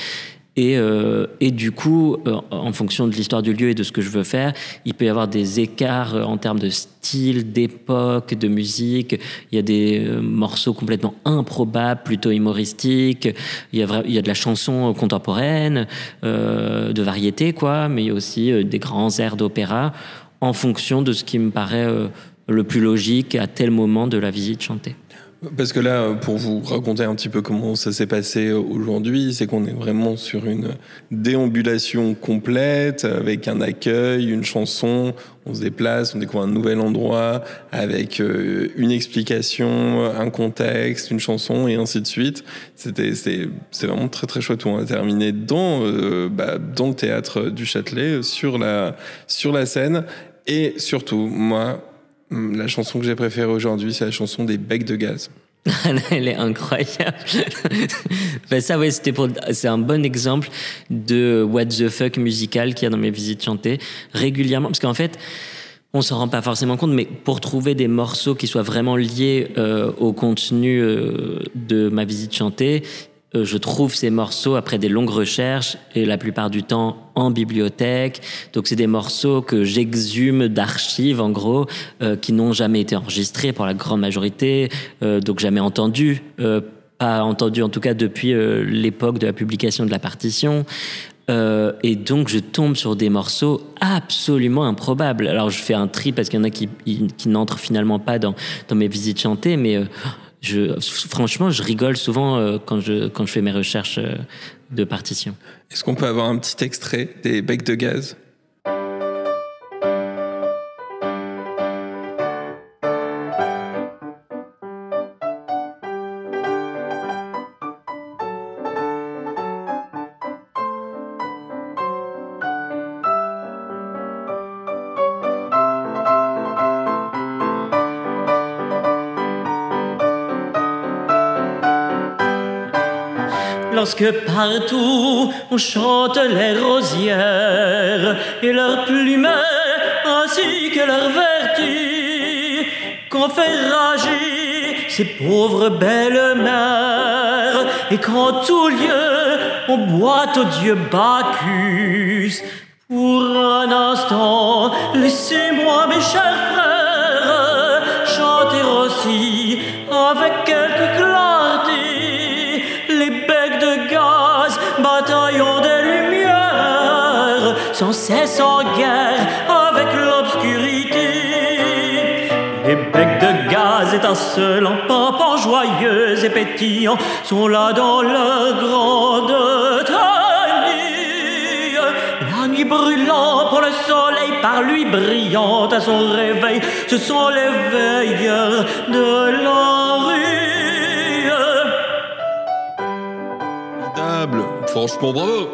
et, euh, et, du coup, euh, en fonction de l'histoire du lieu et de ce que je veux faire, il peut y avoir des écarts euh, en termes de style, d'époque, de musique. Il y a des euh, morceaux complètement improbables, plutôt humoristiques. Il y a, de la chanson contemporaine, euh, de variété, quoi. Mais il y a aussi des grands airs d'opéra en fonction de ce qui me paraît le plus logique à tel moment de la visite chantée. Parce que là, pour vous raconter un petit peu comment ça s'est passé aujourd'hui, c'est qu'on est vraiment sur une déambulation complète, avec un accueil, une chanson, on se déplace, on découvre un nouvel endroit, avec euh, une explication, un contexte, une chanson, et ainsi de suite. C'était, c'est, vraiment très très chouette. On a terminé dans, euh, bah, dans le théâtre du Châtelet, sur la, sur la scène, et surtout, moi, la chanson que j'ai préférée aujourd'hui, c'est la chanson des Becs de Gaz. (laughs) Elle est incroyable. (laughs) ben ça, ouais, c'était pour, c'est un bon exemple de what the fuck musical qu'il y a dans mes visites chantées régulièrement. Parce qu'en fait, on s'en rend pas forcément compte, mais pour trouver des morceaux qui soient vraiment liés euh, au contenu euh, de ma visite chantée, je trouve ces morceaux après des longues recherches et la plupart du temps en bibliothèque. Donc c'est des morceaux que j'exhume d'archives en gros euh, qui n'ont jamais été enregistrés pour la grande majorité, euh, donc jamais entendus, euh, pas entendus en tout cas depuis euh, l'époque de la publication de la partition. Euh, et donc je tombe sur des morceaux absolument improbables. Alors je fais un tri parce qu'il y en a qui, n'entrent finalement pas dans, mes visites chantées, mais euh, je, franchement, je rigole souvent euh, quand, je, quand je fais mes recherches euh, de partition. Est-ce qu'on peut avoir un petit extrait des becs de gaz? Lorsque partout on chante les rosières et leurs plumets ainsi que leur vertu qu'on fait rager ces pauvres belles mères et qu'en tout lieu on boit au dieu Bacchus. Pour un instant laissez-moi mes chers frères chanter aussi avec lumières sans guerre avec l'obscurité les becs de gaz étincelants, pimpants, joyeux et pétillants sont là dans leur grande taille. La nuit brûlant pour le soleil, par lui brillante à son réveil, ce sont les veilleurs de la rue. Formidable. Franchement, bravo.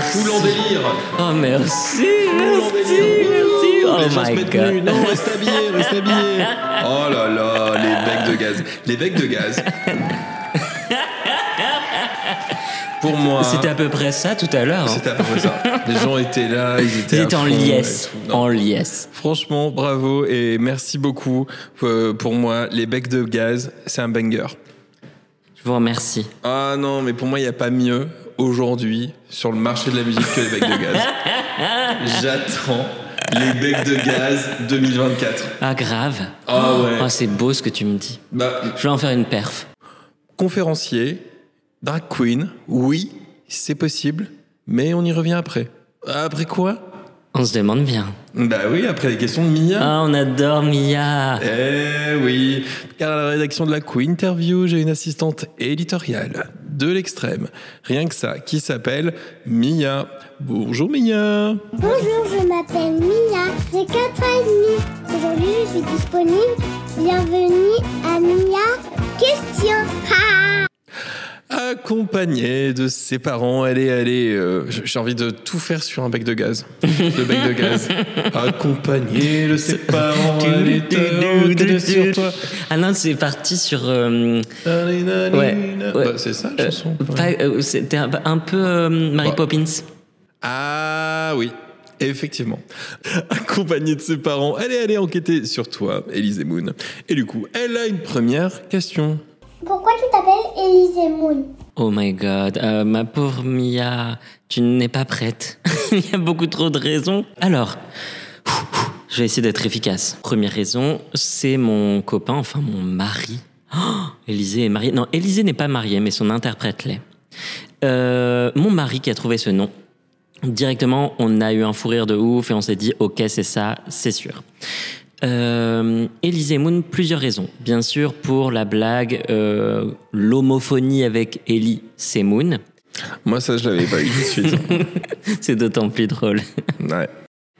Full en délire. Oh merci, merci, merci. Oh les gens se my mettent nus. god. Non, reste habillé, reste habillé. (laughs) Oh là là, les becs de gaz. Les becs de gaz. Pour moi, C'était à peu près ça tout à l'heure. hein. c'était à peu près ça. Les gens étaient là, ils étaient, Ils étaient en liesse, en liesse. Franchement, bravo et merci beaucoup. Euh, Pour moi, les becs de gaz, c'est un banger. Je vous remercie. Ah non, mais pour moi, il n'y a pas mieux aujourd'hui sur le marché de la musique que les becs de gaz. (laughs) J'attends les becs de gaz 2024. Ah grave. Ah ouais. Oh, c'est beau ce que tu me dis. Bah, Je vais en faire une perf. conférencier, drag queen, oui, c'est possible, mais on y revient après. Après quoi? On se demande bien. Bah oui, après les questions de Mia. Ah, on adore Mia. Eh oui, car à la rédaction de la Queen Interview, j'ai une assistante éditoriale de l'extrême, rien que ça, qui s'appelle Mia. Bonjour Mia. Bonjour, je m'appelle Mia, j'ai 4 ans et demi. Aujourd'hui, je suis disponible. Bienvenue à Mia Question. Accompagnée de ses parents, elle est, elle est, euh, j'ai envie de tout faire sur un bec de gaz. Le bec de gaz. (laughs) Accompagnée de ses parents, elle est sur toi. Ah non, c'est parti sur. euh, Ouais. Bah, c'est ça la chanson. euh, C'était un, un peu euh, Mary Bah. Poppins. Ah oui, effectivement. (laughs) Accompagnée de ses parents, elle est allée enquêter sur toi, Elise Moon. Et du coup, elle a une première question. Pourquoi tu t'appelles Elise Moon? Oh my god, Euh, ma pauvre Mia, tu n'es pas prête. (laughs) Il y a beaucoup trop de raisons. Alors, je vais essayer d'être efficace. Première raison, c'est mon copain, enfin mon mari. Oh, Élisée est mariée. Non, Élisée n'est pas mariée, mais son interprète l'est. Euh, mon mari qui a trouvé ce nom. Directement, on a eu un fou rire de ouf et on s'est dit, ok, c'est ça, c'est sûr. Euh, Élysée Moon, plusieurs raisons. Bien sûr, pour la blague, euh, l'homophonie avec Ellie, c'est Moon. Moi, ça, je l'avais pas eu tout de suite. (laughs) c'est d'autant plus drôle. Ouais.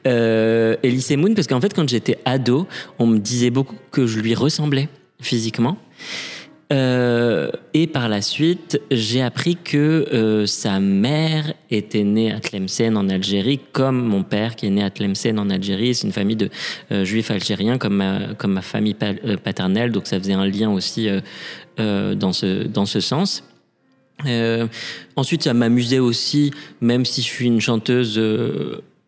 Euh, Elise Moon, parce qu'en fait, quand j'étais ado, on me disait beaucoup que je lui ressemblais physiquement. Euh, et par la suite, j'ai appris que euh, sa mère était née à Tlemcen en Algérie, comme mon père qui est né à Tlemcen en Algérie. C'est une famille de euh, juifs algériens, comme ma, famille pa- paternelle, donc ça faisait un lien aussi dans, ce, dans ce sens. Ensuite, ça m'amusait aussi, même si je suis une chanteuse,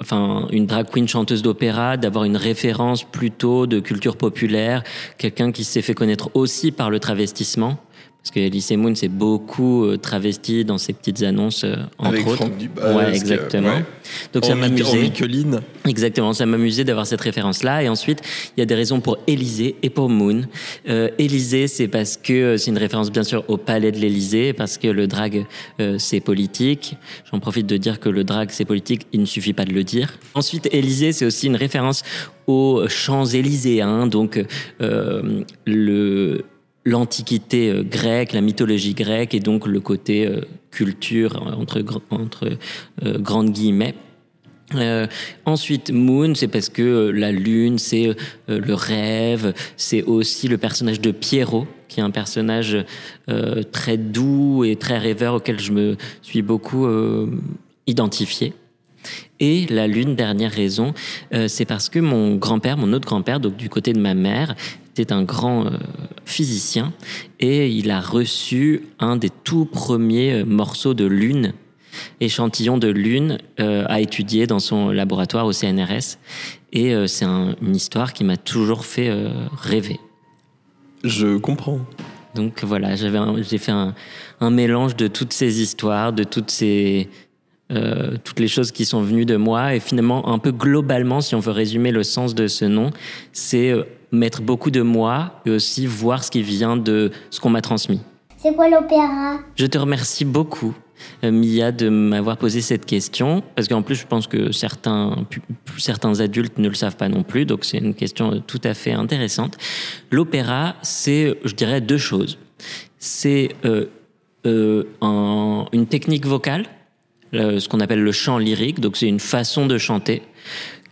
enfin une drag queen chanteuse d'opéra, d'avoir une référence plutôt de culture populaire, quelqu'un qui s'est fait connaître aussi par le travestissement. Parce que Elise Moon s'est beaucoup euh, travesti dans ses petites annonces, euh, entre Avec autres. Franck Dubosc, ouais, exactement. ouais. Donc ça En en m'amusait. Exactement, ça m'amusait d'avoir cette référence-là. Et ensuite, il y a des raisons pour Élysée et pour Moon. Euh, Élysée, c'est parce que euh, c'est une référence bien sûr au palais de l'Élysée, parce que le drag, euh, c'est politique. J'en profite de dire que le drag, c'est politique, il ne suffit pas de le dire. Ensuite, Élysée, c'est aussi une référence aux Champs-Élysées, hein, donc euh, le l'antiquité euh, grecque, la mythologie grecque et donc le côté euh, culture euh, entre, entre grandes guillemets. Ensuite, Moon, c'est parce que la lune, c'est le rêve, c'est aussi le personnage de Pierrot, qui est un personnage très doux et très rêveur auquel je me suis beaucoup identifié. Et la lune, dernière raison, c'est parce que mon grand-père, mon autre grand-père, donc du côté de ma mère, C'est un grand euh, physicien et il a reçu un des tout premiers euh, morceaux de lune, échantillon de lune euh, à étudier dans son laboratoire au CNRS. Et euh, c'est un- une histoire qui m'a toujours fait rêver. Je comprends. Donc voilà, j'avais j'ai fait un, un mélange de toutes ces histoires, de toutes ces euh, toutes les choses qui sont venues de moi et finalement un peu globalement, si on veut résumer le sens de ce nom, c'est mettre beaucoup de moi et aussi voir ce qui vient de ce qu'on m'a transmis. C'est quoi l'opéra? Je te remercie beaucoup, euh, Mia, de m'avoir posé cette question, parce qu'en plus, je pense que certains, certains adultes ne le savent pas non plus, donc c'est une question euh, tout à fait intéressante. L'opéra, c'est, je dirais, deux choses. C'est euh, euh, un- une technique vocale, ce qu'on appelle le chant lyrique, donc c'est une façon de chanter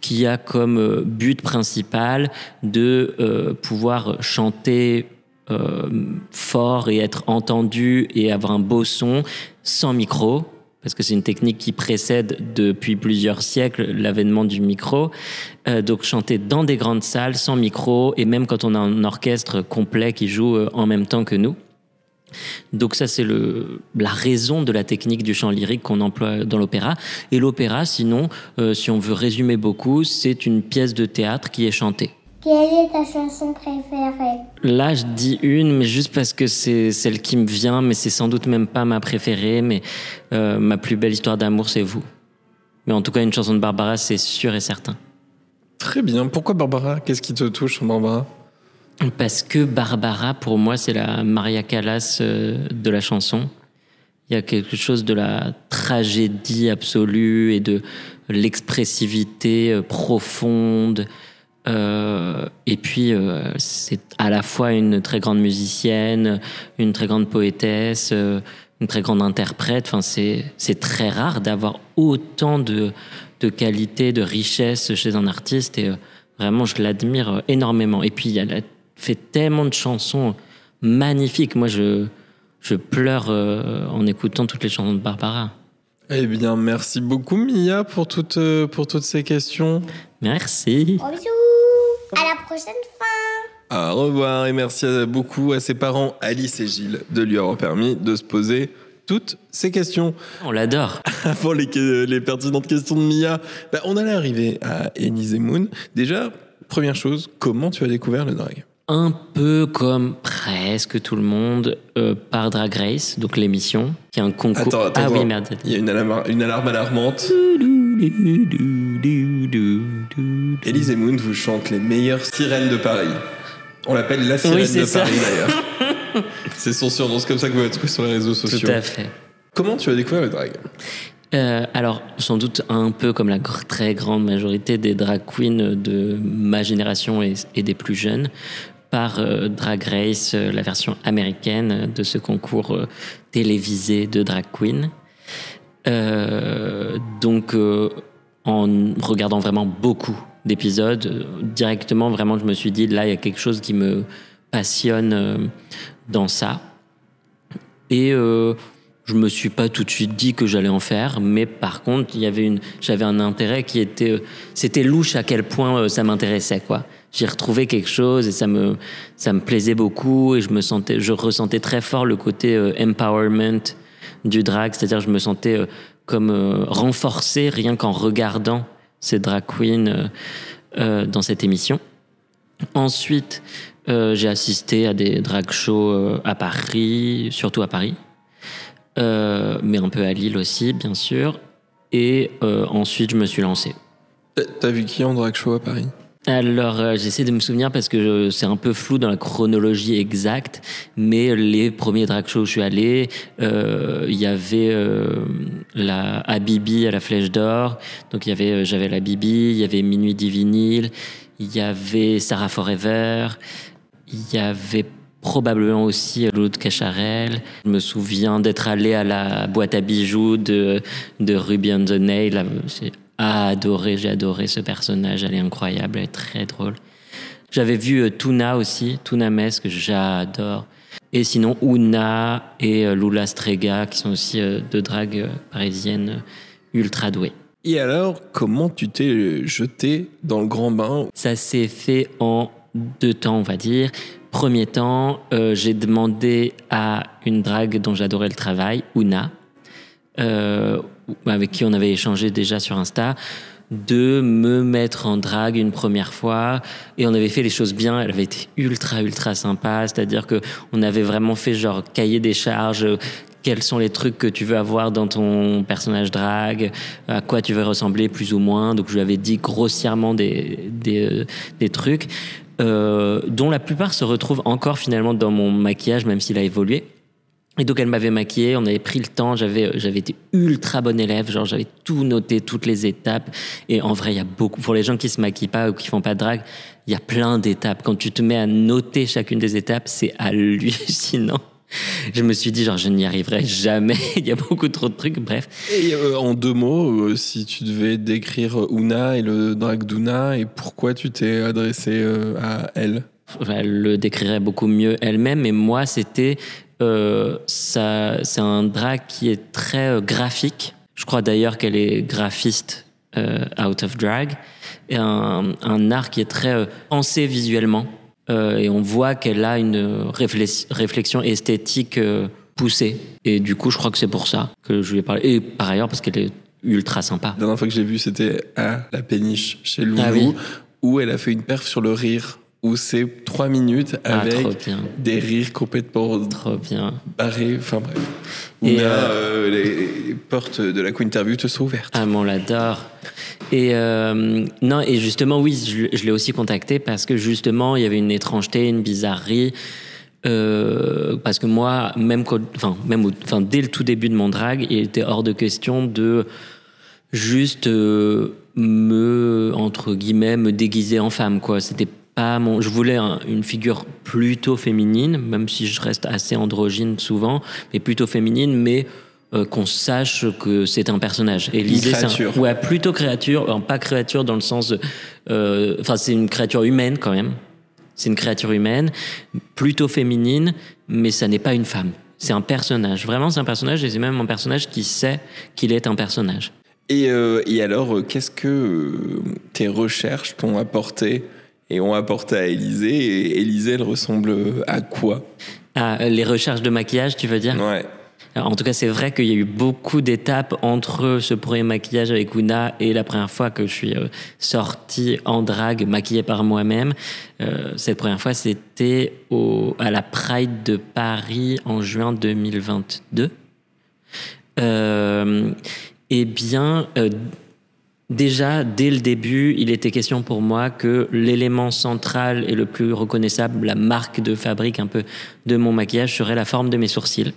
qui a comme euh, but principal de euh, pouvoir chanter euh, fort et être entendu et avoir un beau son sans micro, parce que c'est une technique qui précède depuis plusieurs siècles l'avènement du micro. Donc chanter dans des grandes salles sans micro et même quand on a un orchestre complet qui joue en même temps que nous. Donc ça, c'est le, la raison de la technique du chant lyrique qu'on emploie dans l'opéra. Et l'opéra, sinon, euh, si on veut résumer beaucoup, c'est une pièce de théâtre qui est chantée. Quelle est ta chanson préférée? Là, je dis une, mais juste parce que c'est celle qui me vient, mais c'est sans doute même pas ma préférée, mais euh, ma plus belle histoire d'amour, c'est vous. Mais en tout cas, une chanson de Barbara, c'est sûr et certain. Très bien. Pourquoi Barbara? Qu'est-ce qui te touche en Barbara? Parce que Barbara, pour moi, c'est la Maria Callas euh, de la chanson. Il y a quelque chose de la tragédie absolue et de l'expressivité euh, profonde. Euh, et puis, c'est à la fois une très grande musicienne, une très grande poétesse, une très grande interprète. Enfin, c'est très rare d'avoir autant de, de qualité, de richesse chez un artiste. Et vraiment, je l'admire énormément. Et puis, elle a fait tellement de chansons magnifiques. Moi, je, je pleure euh, en écoutant toutes les chansons de Barbara. Eh bien, merci beaucoup Mia pour toutes, euh, pour toutes ces questions. Merci. Bisous À la prochaine fois Au revoir et merci à- beaucoup à ses parents Alice et Gilles de lui avoir permis de se poser toutes ces questions. On l'adore. (laughs) Avant les, pertinentes questions de Mia, bah, on allait arriver à Enise Moon. Déjà, première chose, comment tu as découvert le drag? Un peu comme presque tout le monde euh, par Drag Race, donc l'émission, qui est un concours. Attends, attends, ah oui, merde. Il y a une alarme, une alarme alarmante. Élise Moon vous chante les meilleures sirènes de Paris. On l'appelle la sirène Oui, de ça. Paris d'ailleurs. (laughs) c'est son surnom, c'est comme ça que vous l'avez trouvé sur les réseaux Tout sociaux. à fait. Comment tu as découvert le drag? Euh, alors, sans doute un peu comme la très grande majorité des drag queens de ma génération et, et des plus jeunes, par euh, Drag Race, euh, la version américaine de ce concours euh, télévisé de drag queen. Donc, en regardant vraiment beaucoup d'épisodes, directement, vraiment, je me suis dit, là, il y a quelque chose qui me passionne dans ça. Et euh, je me suis pas tout de suite dit que j'allais en faire, mais par contre, j'avais un intérêt qui était, c'était louche à quel point ça m'intéressait, quoi. J'ai retrouvé quelque chose et ça me, ça me plaisait beaucoup et je me sentais, je ressentais très fort le côté euh, empowerment du drag, c'est-à-dire je me sentais euh, comme euh, renforcé rien qu'en regardant ces drag queens euh, dans cette émission. Ensuite, j'ai assisté à des drag shows à Paris, surtout à Paris, mais un peu à Lille aussi, bien sûr. Et ensuite, je me suis lancé. T'as vu qui en drag show à Paris? Alors, euh, j'essaie de me souvenir parce que je- c'est un peu flou dans la chronologie exacte, mais les premiers drag shows où je suis allé, euh, il y avait euh, la Habibi à la Flèche d'Or, donc il y avait, euh, j'avais la Bibi, il y avait Minuit Divinil, il y avait Sarah Forever, il y avait probablement aussi Loulou de Cacharel. Je me souviens d'être allé à la boîte à bijoux de, de Ruby on the Nail. Là, J'ai adoré, j'ai adoré ce personnage. Elle est incroyable, elle est très drôle. J'avais vu euh, Tuna aussi, Tuna Mess, que j'adore. Et sinon, Una et euh, Lula Strega, qui sont aussi euh, deux dragues parisiennes ultra douées. Et alors, comment tu t'es jeté dans le grand bain? Ça s'est fait en deux temps, on va dire. Premier temps, euh, j'ai demandé à une drague dont j'adorais le travail, Una, euh, avec qui on avait échangé déjà sur Insta, de me mettre en drague une première fois et on avait fait les choses bien elle avait été ultra ultra sympa c'est-à-dire que on avait vraiment fait genre cahier des charges quels sont les trucs que tu veux avoir dans ton personnage drague, à quoi tu veux ressembler plus ou moins. Donc je lui avais dit grossièrement des, des, euh, des trucs, euh, dont la plupart se retrouvent encore finalement dans mon maquillage, même s'il a évolué. Et donc elle m'avait maquillé, on avait pris le temps, j'avais j'avais été ultra bon élève, genre j'avais tout noté, toutes les étapes. Et en vrai, il y a beaucoup pour les gens qui se maquillent pas ou qui font pas de drague, il y a plein d'étapes. Quand tu te mets à noter chacune des étapes, c'est (laughs) hallucinant. Je me suis dit genre je n'y arriverai jamais. (laughs) il y a beaucoup trop de trucs. Bref. Et euh, en deux mots, euh, si tu devais décrire Una et le drag d'Una et pourquoi tu t'es adressé euh, à elle? Elle le décrirait beaucoup mieux elle-même, mais moi c'était euh, ça, c'est un drag qui est très euh, graphique. Je crois d'ailleurs qu'elle est graphiste euh, out of drag. Et un, un art qui est très euh, pensé visuellement. Et on voit qu'elle a une réflex- réflexion esthétique poussée. Et du coup, je crois que c'est pour ça que je lui ai parlé. Et par ailleurs, parce qu'elle est ultra sympa. La dernière fois que j'ai vu, c'était à la péniche chez Loulou, Ah oui. où elle a fait une perf sur le rire, où c'est trois minutes Ah, avec des rires complètement Trop bien. barrés. Enfin bref. Et, Ouna, euh, euh, les, les portes de la Queen Interview te sont ouvertes. Ah, mais on l'adore. Et euh, non, et justement, oui, je, je l'ai aussi contacté parce que justement, il y avait une étrangeté, une bizarrerie. Euh, parce que moi, même, quand, enfin, même enfin, dès le tout début de mon drag, il était hors de question de juste me, entre guillemets, me déguiser en femme, quoi. C'était pas mon. Je voulais un- une figure plutôt féminine, même si je reste assez androgyne souvent, mais plutôt féminine, mais euh, qu'on sache que c'est un personnage. Et l'idée, c'est un- ouais, plutôt créature, euh, pas créature dans le sens, de- euh, enfin, c'est une créature humaine quand même. C'est une créature humaine, plutôt féminine, mais ça n'est pas une femme. C'est un personnage. Vraiment, c'est un personnage et c'est même un personnage qui sait qu'il est un personnage. Et, euh, et alors, qu'est-ce que tes recherches t'ont apporté et ont apporté à Élisée Et Élisée, elle ressemble à quoi? Ah, les recherches de maquillage, tu veux dire? Ouais. Alors, En tout cas, c'est vrai qu'il y a eu beaucoup d'étapes entre ce premier maquillage avec Una et la première fois que je suis euh, sorti en drague, maquillé par moi-même. Euh, cette première fois, c'était à la Pride de Paris en juin 2022. Euh, eh bien, euh, déjà, dès le début, il était question pour moi que l'élément central et le plus reconnaissable, la marque de fabrique un peu de mon maquillage, serait la forme de mes sourcils.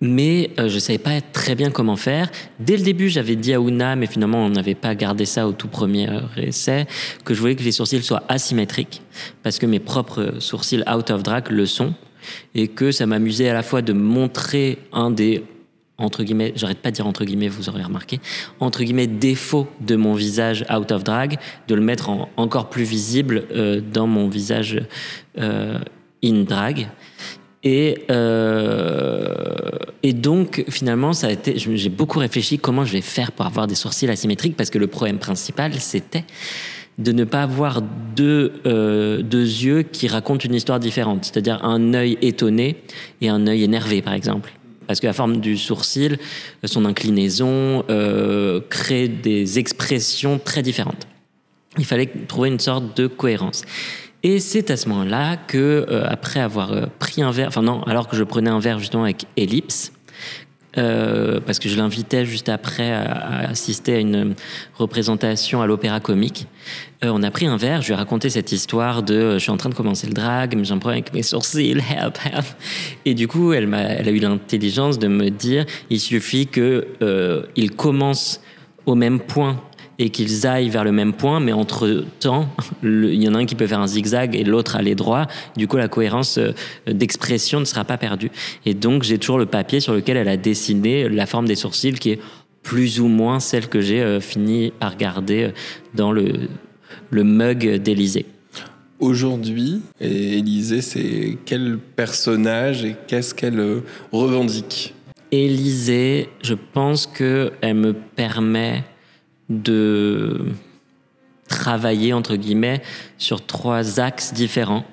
Mais euh, je savais pas très bien comment faire. Dès le début, j'avais dit à Una, mais finalement, on n'avait pas gardé ça au tout premier euh, essai, que je voulais que les sourcils soient asymétriques, parce que mes propres sourcils out of drag le sont, et que ça m'amusait à la fois de montrer un des entre guillemets, j'arrête pas de dire entre guillemets, vous aurez remarqué, entre guillemets défaut de mon visage out of drag, de le mettre en, encore plus visible euh, dans mon visage euh, in drag. Et, euh, et donc, finalement, ça a été, j'ai beaucoup réfléchi comment je vais faire pour avoir des sourcils asymétriques, parce que le problème principal, c'était de ne pas avoir deux, deux yeux qui racontent une histoire différente, c'est-à-dire un œil étonné et un œil énervé, par exemple. Parce que la forme du sourcil, son inclinaison, euh, crée des expressions très différentes. Il fallait trouver une sorte de cohérence. Et c'est à ce moment-là que, euh, après avoir euh, pris un verre, enfin non, alors que je prenais un verre justement avec Ellipse, euh, parce que je l'invitais juste après à, assister à une représentation à l'Opéra Comique. Euh, on a pris un verre, je lui ai raconté cette histoire de euh, je suis en train de commencer le drag, mais un problème avec mes sourcils, (laughs) help, help. Et du coup, elle, m'a, elle a eu l'intelligence de me dire il suffit que euh, il commence au même point et qu'ils aillent vers le même point, mais entre temps, il y en a un qui peut faire un zigzag et l'autre aller droit. Du coup, la cohérence euh, d'expression ne sera pas perdue. Et donc, j'ai toujours le papier sur lequel elle a dessiné la forme des sourcils qui est plus ou moins celle que j'ai euh, fini par garder euh, dans le, le mug d'Élysée. Aujourd'hui, et Élisée, c'est quel personnage et qu'est-ce qu'elle revendique? Élysée, je pense que elle me permet de travailler entre guillemets sur trois axes différents.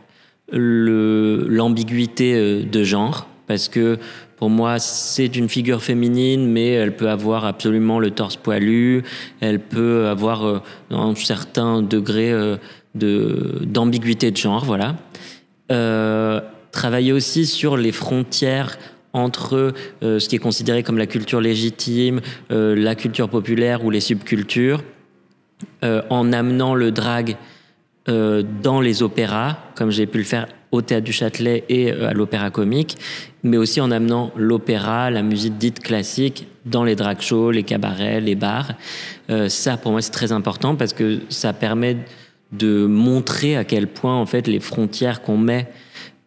L'ambiguïté euh, de genre parce que pour moi, c'est une figure féminine, mais elle peut avoir absolument le torse poilu, elle peut avoir euh, un certain degré euh, de d'ambiguïté de genre, voilà. Travailler aussi sur les frontières entre euh, ce qui est considéré comme la culture légitime, euh, la culture populaire ou les subcultures, euh, en amenant le drag dans les opéras, comme j'ai pu le faire au théâtre du Châtelet et à l'opéra comique, mais aussi en amenant l'opéra, la musique dite classique, dans les drag shows, les cabarets, les bars. Ça, pour moi, c'est très important parce que ça permet de montrer à quel point, en fait, les frontières qu'on met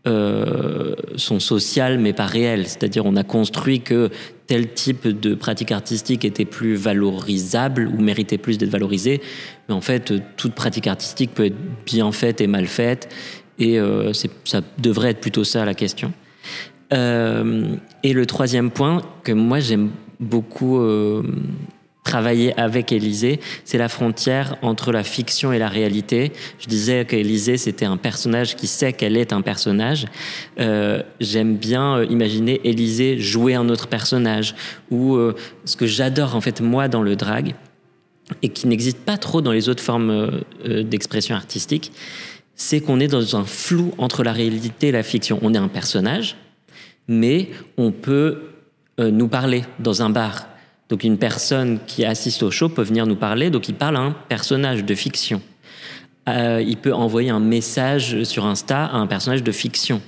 euh, sont sociales mais pas réelles. C'est-à-dire on a construit que tel type de pratique artistique était plus valorisable ou méritait plus d'être valorisé. Mais en fait, toute pratique artistique peut être bien faite et mal faite. Et euh, ça devrait être plutôt ça la question. Euh, et le troisième point que moi j'aime beaucoup euh, travailler avec Élisée, c'est la frontière entre la fiction et la réalité. Je disais qu'Élisée c'était un personnage qui sait qu'elle est un personnage. Euh, j'aime bien euh, imaginer Élisée jouer un autre personnage ou euh, ce que j'adore en fait moi dans le drag et qui n'existe pas trop dans les autres formes d'expression artistique, c'est qu'on est dans un flou entre la réalité et la fiction. On est un personnage, mais on peut nous parler dans un bar. Donc une personne qui assiste au show peut venir nous parler, donc il parle à un personnage de fiction. Euh, il peut envoyer un message sur Insta à un personnage de fiction.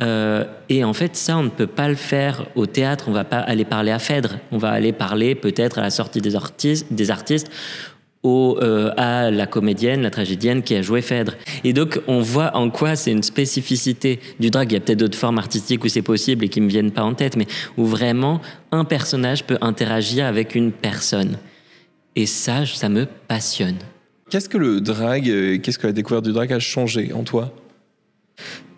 Euh, et en fait, ça, on ne peut pas le faire au théâtre. On va pas aller parler à Phèdre. On va aller parler peut-être à la sortie des artistes, des artistes au, euh, à la comédienne, la tragédienne qui a joué Phèdre. Et donc, on voit en quoi c'est une spécificité du drag. Il y a peut-être d'autres formes artistiques où c'est possible et qui me viennent pas en tête, mais où vraiment un personnage peut interagir avec une personne. Et ça, ça me passionne. Qu'est-ce que le drag, euh, qu'est-ce que la découverte du drag a changé en toi?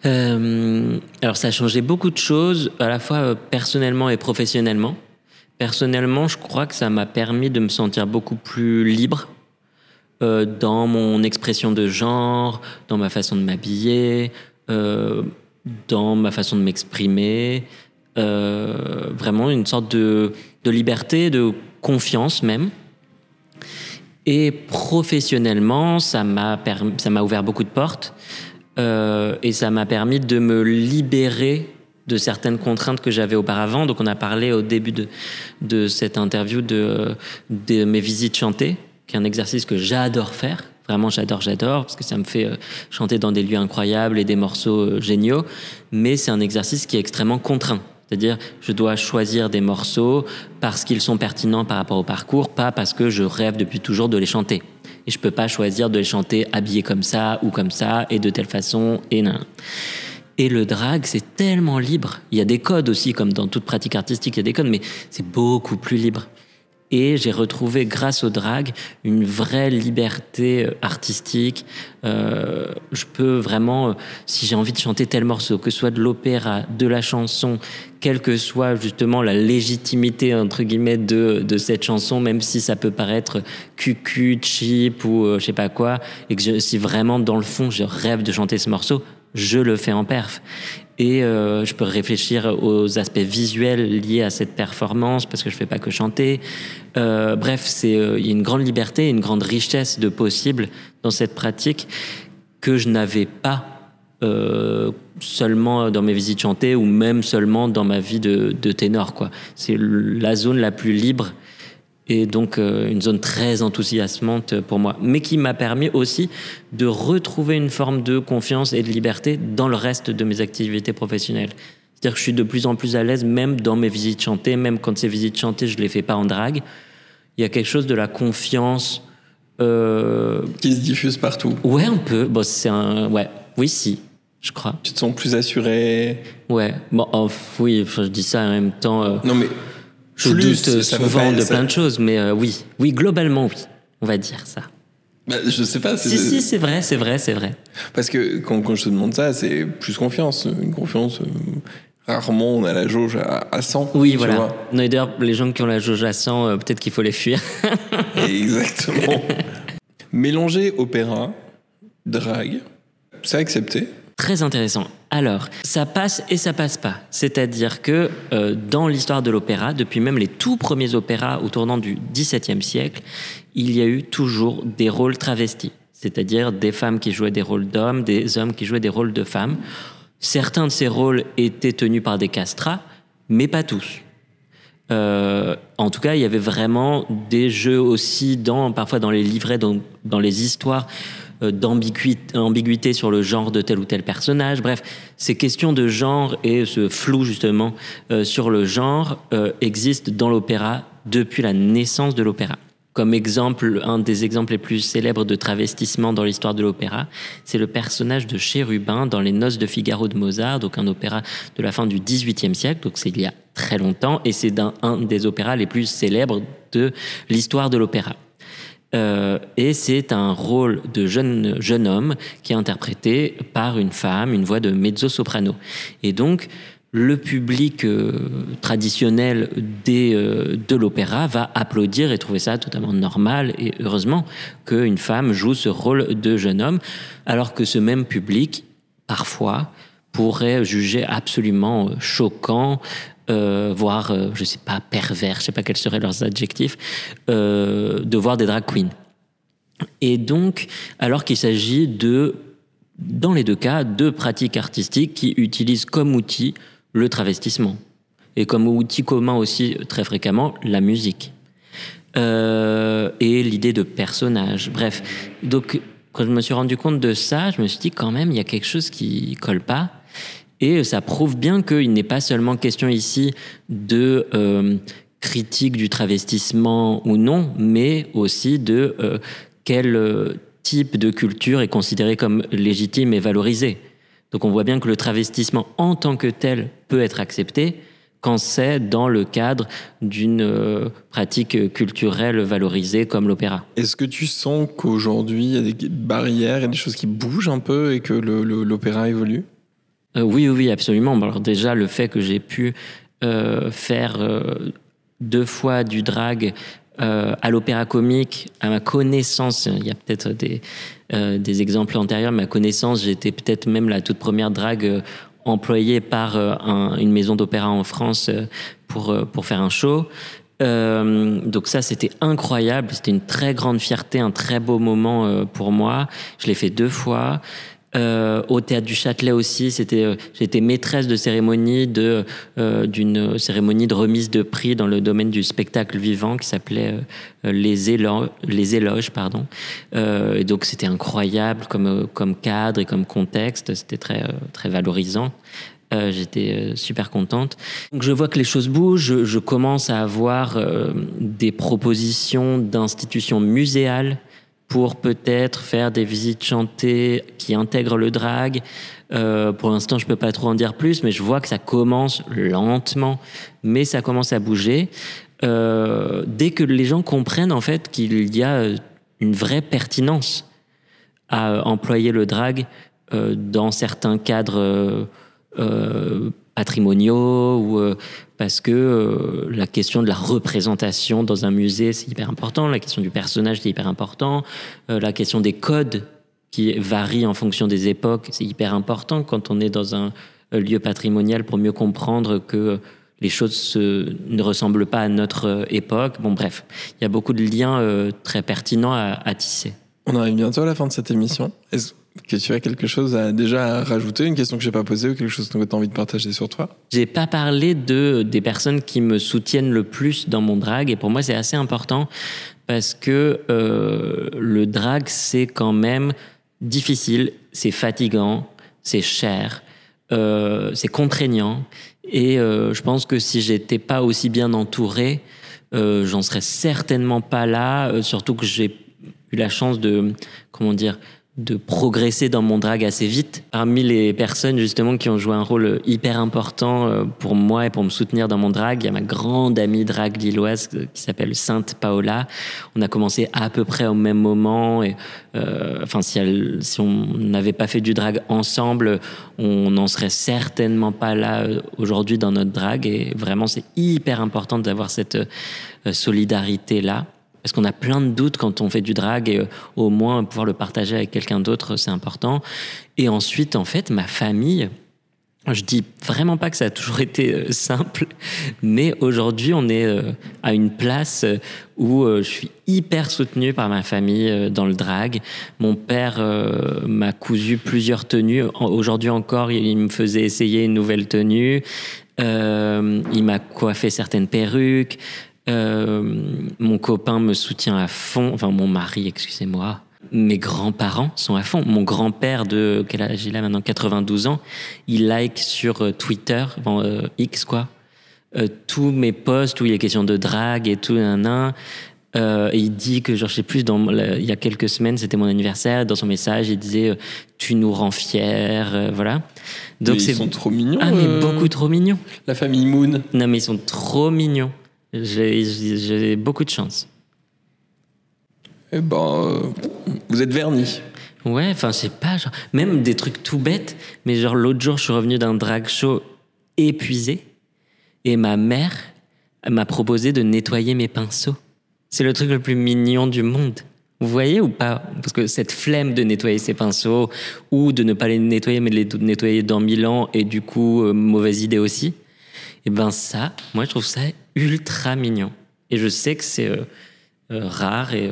Euh, alors ça a changé beaucoup de choses, à la fois personnellement et professionnellement. Personnellement, je crois que ça m'a permis de me sentir beaucoup plus libre euh, dans mon expression de genre, dans ma façon de m'habiller, euh, dans ma façon de m'exprimer. Euh, vraiment une sorte de, liberté, de confiance même. Et professionnellement, ça m'a ouvert beaucoup de portes. Et ça m'a permis de me libérer de certaines contraintes que j'avais auparavant. Donc on a parlé au début de, cette interview de mes visites chantées, qui est un exercice que j'adore faire. Vraiment, j'adore, j'adore, parce que ça me fait euh, chanter dans des lieux incroyables et des morceaux euh, géniaux. Mais c'est un exercice qui est extrêmement contraint. C'est-à-dire, je dois choisir des morceaux parce qu'ils sont pertinents par rapport au parcours, pas parce que je rêve depuis toujours de les chanter. Et je peux pas choisir de les chanter habillés comme ça ou comme ça et de telle façon et nan. Et le drag, c'est tellement libre. Il y a des codes aussi, comme dans toute pratique artistique, il y a des codes, mais c'est beaucoup plus libre. Et j'ai retrouvé, grâce au drag, une vraie liberté euh, artistique. Euh, je peux vraiment, euh, si j'ai envie de chanter tel morceau, que ce soit de l'opéra, de la chanson, quelle que soit justement la légitimité entre guillemets de, de cette chanson, même si ça peut paraître cucu, cheap ou je sais pas quoi, et que si vraiment dans le fond je rêve de chanter ce morceau, je le fais en perf. Et euh, je peux réfléchir aux aspects visuels liés à cette performance parce que je fais pas que chanter. Euh, bref, c'est euh, il y a une grande liberté, une grande richesse de possibles dans cette pratique que je n'avais pas seulement dans mes visites chantées ou même seulement dans ma vie de, ténor. C'est la zone la plus libre et donc euh, une zone très enthousiasmante pour moi, mais qui m'a permis aussi de retrouver une forme de confiance et de liberté dans le reste de mes activités professionnelles. C'est-à-dire que je suis de plus en plus à l'aise, même dans mes visites chantées, même quand ces visites chantées, je les fais pas en drague. Il y a quelque chose de la confiance. Euh... Qui se diffuse partout. Ouais, un peu. Bon, c'est un. Ouais, oui, si, je crois. Tu te sens plus assuré. Ouais. Bon, oh, oui, je dis ça en même temps. euh, Non mais je plus, doute veut souvent pas- de ça- plein de choses, mais euh, oui, oui, globalement, oui. On va dire ça. Bah, je sais pas. Si, si, c'est vrai, c'est vrai, c'est vrai. Parce que quand, quand je te demande ça, c'est plus confiance. Une confiance. euh, rarement on a la jauge à, à 100. Oui, voilà. D'ailleurs, les gens qui ont la jauge à 100, euh, peut-être qu'il faut les fuir. (laughs) Exactement. (laughs) Mélanger opéra, drague, c'est accepté. Très intéressant. Alors, ça passe et ça passe pas. C'est-à-dire que euh, dans l'histoire de l'opéra, depuis même les tout premiers opéras au tournant du XVIIe siècle, il y a eu toujours des rôles travestis. C'est-à-dire des femmes qui jouaient des rôles d'hommes, des hommes qui jouaient des rôles de femmes. Certains de ces rôles étaient tenus par des castrats, mais pas tous. Euh, en tout cas, il y avait vraiment des jeux aussi dans, parfois dans les livrets, dans, dans les histoires d'ambiguïté sur le genre de tel ou tel personnage. Bref, ces questions de genre et ce flou justement euh, sur le genre euh, existent dans l'opéra depuis la naissance de l'opéra. Comme exemple, un des exemples les plus célèbres de travestissement dans l'histoire de l'opéra, c'est le personnage de Chérubin dans Les Noces de Figaro de Mozart, donc un opéra de la fin du XVIIIe siècle, donc c'est il y a très longtemps, et c'est un des opéras les plus célèbres de l'histoire de l'opéra. Euh, et c'est un rôle de jeune, jeune homme qui est interprété par une femme, une voix de mezzo-soprano. Et donc, le public euh, traditionnel des, euh, de l'opéra va applaudir et trouver ça totalement normal et heureusement qu'une femme joue ce rôle de jeune homme, alors que ce même public, parfois, pourrait juger absolument choquant euh, voire, euh, je sais pas, pervers, je sais pas quels seraient leurs adjectifs, euh, de voir des drag queens. Et donc, alors qu'il s'agit de, dans les deux cas, de pratiques artistiques qui utilisent comme outil le travestissement. Et comme outil commun aussi, très fréquemment, la musique. et l'idée de personnage. Bref. Donc, quand je me suis rendu compte de ça, je me suis dit quand même, il y a quelque chose qui colle pas. Et ça prouve bien qu'il n'est pas seulement question ici de euh, critique du travestissement ou non, mais aussi de euh, quel euh, type de culture est considéré comme légitime et valorisé. Donc on voit bien que le travestissement en tant que tel peut être accepté quand c'est dans le cadre d'une pratique culturelle valorisée comme l'opéra. Est-ce que tu sens qu'aujourd'hui il y a des barrières, et des choses qui bougent un peu et que l'opéra évolue? Euh, oui, oui, absolument. Alors déjà, le fait que j'ai pu euh, faire euh, deux fois du drag à l'opéra comique, à ma connaissance, il y a peut-être des, des exemples antérieurs, à ma connaissance, j'étais peut-être même la toute première drag employée par une maison d'opéra en France pour, pour faire un show. donc ça, c'était incroyable. C'était une très grande fierté, un très beau moment pour moi. Je l'ai fait deux fois. Euh, au théâtre du Châtelet aussi, c'était euh, j'étais maîtresse de cérémonie de euh, d'une cérémonie de remise de prix dans le domaine du spectacle vivant qui s'appelait les éloges, les éloges pardon. et donc c'était incroyable comme comme cadre et comme contexte, c'était très très valorisant. J'étais super contente. Donc je vois que les choses bougent. Je, je commence à avoir des propositions d'institutions muséales pour peut-être faire des visites chantées qui intègrent le drag. Euh, pour l'instant, je peux pas trop en dire plus, mais je vois que ça commence lentement, mais ça commence à bouger. Euh, dès que les gens comprennent en fait qu'il y a une vraie pertinence à employer le drag euh, dans certains cadres euh, patrimoniaux ou euh, parce que euh, la question de la représentation dans un musée c'est hyper important, la question du personnage c'est hyper important, euh, la question des codes qui varient en fonction des époques c'est hyper important quand on est dans un lieu patrimonial pour mieux comprendre que les choses ne ressemblent pas à notre époque. Bon bref, il y a beaucoup de liens très pertinents à, tisser. On arrive bientôt à la fin de cette émission. Que tu as quelque chose à déjà rajouter, une question que j'ai pas posée ou quelque chose que tu as envie de partager sur toi? J'ai pas parlé de des personnes qui me soutiennent le plus dans mon drag et pour moi c'est assez important parce que euh, le drag c'est quand même difficile, c'est fatigant, c'est cher, euh, c'est contraignant et euh, je pense que si j'étais pas aussi bien entouré, j'en serais certainement pas là, surtout que j'ai eu la chance de comment dire de progresser dans mon drag assez vite. Parmi les personnes justement qui ont joué un rôle hyper important euh, pour moi et pour me soutenir dans mon drag, il y a ma grande amie drag lilloise euh, qui s'appelle Sainte Paola. On a commencé à peu près au même moment et euh, enfin si, elle, si on n'avait pas fait du drag ensemble, on n'en serait certainement pas là euh, aujourd'hui dans notre drag et vraiment c'est hyper important d'avoir cette solidarité là parce qu'on a plein de doutes quand on fait du drag et euh, au moins pouvoir le partager avec quelqu'un d'autre, c'est important. Et ensuite, en fait, ma famille, je dis vraiment pas que ça a toujours (laughs) été euh, simple, mais aujourd'hui on est euh, à une place euh, où je suis hyper soutenu par ma famille dans le drag. Mon père m'a cousu plusieurs tenues. Aujourd'hui encore, il me faisait essayer une nouvelle tenue. il m'a coiffé certaines perruques. Mon copain me soutient à fond. Enfin, mon mari, excusez-moi. Mes grands-parents sont à fond. Mon grand-père de quel âge il a maintenant? 92 ans, il like sur euh, Twitter, bon, euh, X quoi, euh, tous mes posts où il y a question de drague et tout un un. Euh, et il dit que genre je sais plus dans il y a quelques semaines c'était mon anniversaire dans son message il disait tu nous rends fiers voilà donc c'est ils sont trop mignons ah mais beaucoup trop mignons. la famille Moon. Non mais ils sont trop mignons j'ai beaucoup de chance eh ben, euh, vous êtes vernis. Ouais, enfin, c'est pas genre. Même des trucs tout bêtes, mais genre l'autre jour, je suis revenu d'un drag show épuisé et ma mère m'a proposé de nettoyer mes pinceaux. C'est le truc le plus mignon du monde. Vous voyez ou pas? Parce que cette flemme de nettoyer ses pinceaux ou de ne pas les nettoyer mais de les nettoyer dans mille ans et du coup, euh, mauvaise idée aussi. Et eh ben ça, moi je trouve ça ultra mignon. Et je sais que c'est euh, rare et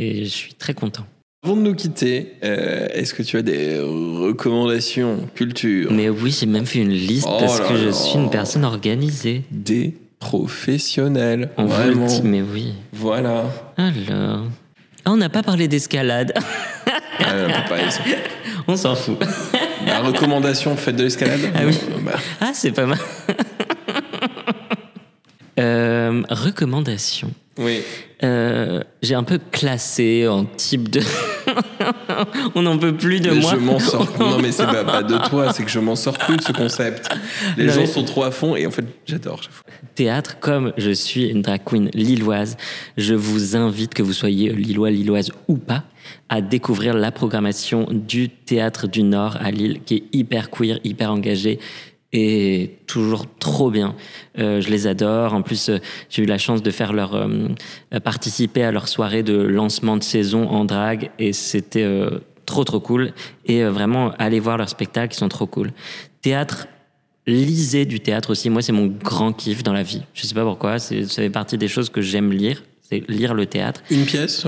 et je suis très content. Avant de nous quitter, euh, est-ce que tu as des recommandations culture? Mais oui, j'ai même fait une liste oh parce que je suis une personne organisée. Des professionnels. On vraiment. Dit, mais oui. Voilà. Alors. Ah, on n'a pas parlé d'escalade. Ah, on (laughs) s'en fout. La recommandation, faites de l'escalade Ah oui. Bah. Ah, c'est pas mal. Euh, recommandation. Oui. Euh, j'ai un peu classé en type de. (laughs) On n'en peut plus de moi. Je m'en sors. (laughs) Non, mais c'est pas, de toi, c'est que je m'en sors plus de ce concept. Les gens sont trop à fond et en fait, j'adore. Théâtre, comme je suis une drag queen lilloise, je vous invite, que vous soyez lillois, lilloise ou pas, à découvrir la programmation du Théâtre du Nord à Lille, qui est hyper queer, hyper engagée et toujours trop bien. Euh, je les adore. En plus, euh, j'ai eu la chance de faire leur euh, participer à leur soirée de lancement de saison en drague et c'était trop trop cool. Et vraiment aller voir leurs spectacles, qui sont trop cool. Théâtre. Lisez du théâtre aussi. Moi, c'est mon grand kiff dans la vie. Je sais pas pourquoi. Ça fait partie des choses que j'aime lire c'est lire le théâtre. Une pièce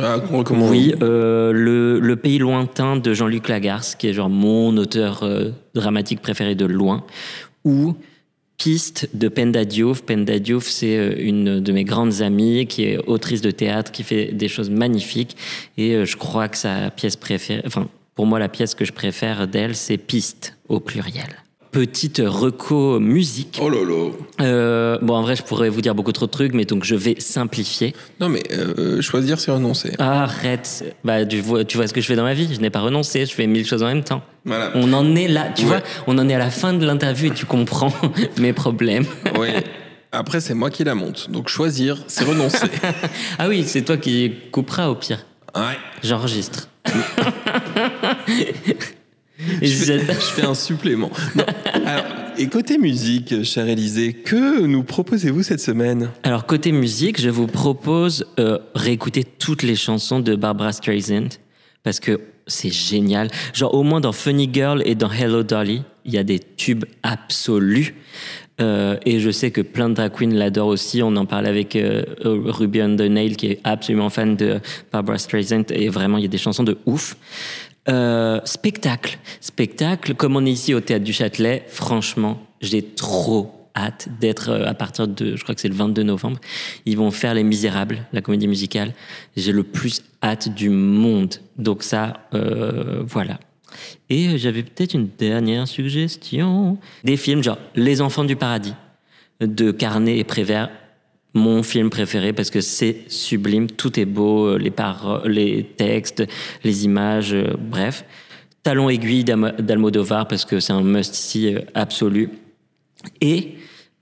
Oui, le, le, Pays lointain de Jean-Luc Lagarce, qui est genre mon auteur dramatique préféré de loin, ou Piste de Penda Diouf. Penda Diouf, c'est euh, une de mes grandes amies qui est autrice de théâtre, qui fait des choses magnifiques. Et euh, je crois que sa pièce préférée, enfin, pour moi, la pièce que je préfère d'elle, c'est Piste au pluriel petite reco musique. Oh lolo. Euh, bon, en vrai, je pourrais vous dire beaucoup trop de trucs, mais donc je vais simplifier. Non, mais euh, choisir, c'est renoncer. arrête. Bah, tu vois, tu vois ce que je fais dans ma vie. Je n'ai pas renoncé. Je fais mille choses en même temps. Voilà. On en est là. Tu vois, on en est à la fin de l'interview et tu comprends (laughs) mes problèmes. Oui. Après, c'est moi qui la monte. Donc choisir, c'est renoncer. (laughs) ah oui, c'est toi qui couperas au pire. Ouais. J'enregistre. (laughs) je, fais, un supplément. et côté musique, cher Élisée, que nous proposez-vous cette semaine? Alors, côté musique, je vous propose euh, réécouter toutes les chansons de Barbara Streisand parce que c'est génial. Genre, au moins dans Funny Girl et dans Hello Dolly, il y a des tubes absolus. Euh, et je sais que plein de drag queens l'adorent aussi. On en parle avec euh, Ruby on the Nail, qui est absolument fan de Barbara Streisand. Et vraiment, il y a des chansons de ouf. Euh, spectacle. Spectacle, comme on est ici au Théâtre du Châtelet, franchement, j'ai trop hâte d'être euh, à partir de, je crois que c'est le 22 novembre, ils vont faire Les Misérables, la comédie musicale. J'ai le plus hâte du monde. Donc ça, euh, voilà. Et j'avais peut-être une dernière suggestion. Des films genre Les Enfants du Paradis de Carnet et Prévert mon film préféré parce que c'est sublime, tout est beau, euh, les paroles, les textes, les images, euh, bref. Talon aiguille d'Almodovar parce que c'est un must-see euh, absolu. Et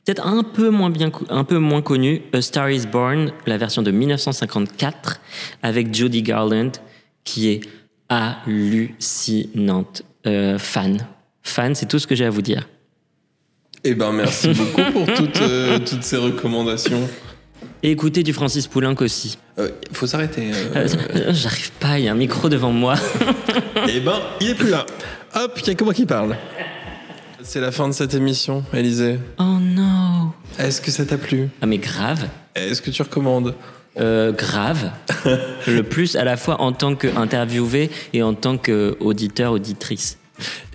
peut-être un peu moins bien, un peu moins connu, A Star Is Born, la version de 1954 avec Judy Garland, qui est hallucinante. fan, fan, c'est tout ce que j'ai à vous dire. Eh ben, merci (laughs) beaucoup pour toutes, euh, toutes ces recommandations. Et écoutez du Francis Poulenc aussi. Euh, faut s'arrêter. euh. Euh, (laughs) J'arrive pas, il y a un micro devant moi. (laughs) Eh ben, il est plus là. Hop, il y a que moi qui parle. C'est la fin de cette émission, Élisée. Oh non. Est-ce que ça t'a plu? Ah mais grave. Est-ce que tu recommandes? Euh, grave. Le plus à la fois en tant qu'interviewé et en tant qu'auditeur, auditrice.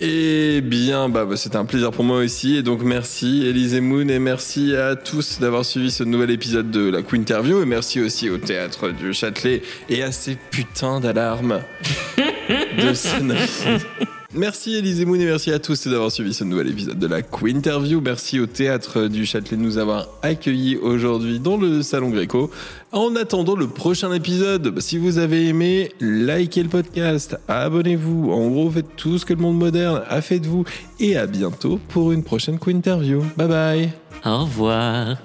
Eh bien, bah, bah, c'était un plaisir pour moi aussi. Et donc, merci Élisée Moon et merci à tous d'avoir suivi ce nouvel épisode de la Queen Interview. Et merci aussi au théâtre du Châtelet et à ces putains d'alarmes de scénaristes. (laughs) Merci Élisée Moon et merci à tous d'avoir suivi ce nouvel épisode de la Queen Interview. Merci au théâtre du Châtelet de nous avoir accueillis aujourd'hui dans le Salon Gréco. En attendant le prochain épisode, si vous avez aimé, likez le podcast, abonnez-vous. En gros, faites tout ce que le monde moderne a fait de vous. Et à bientôt pour une prochaine Queen Interview. Bye bye Au revoir.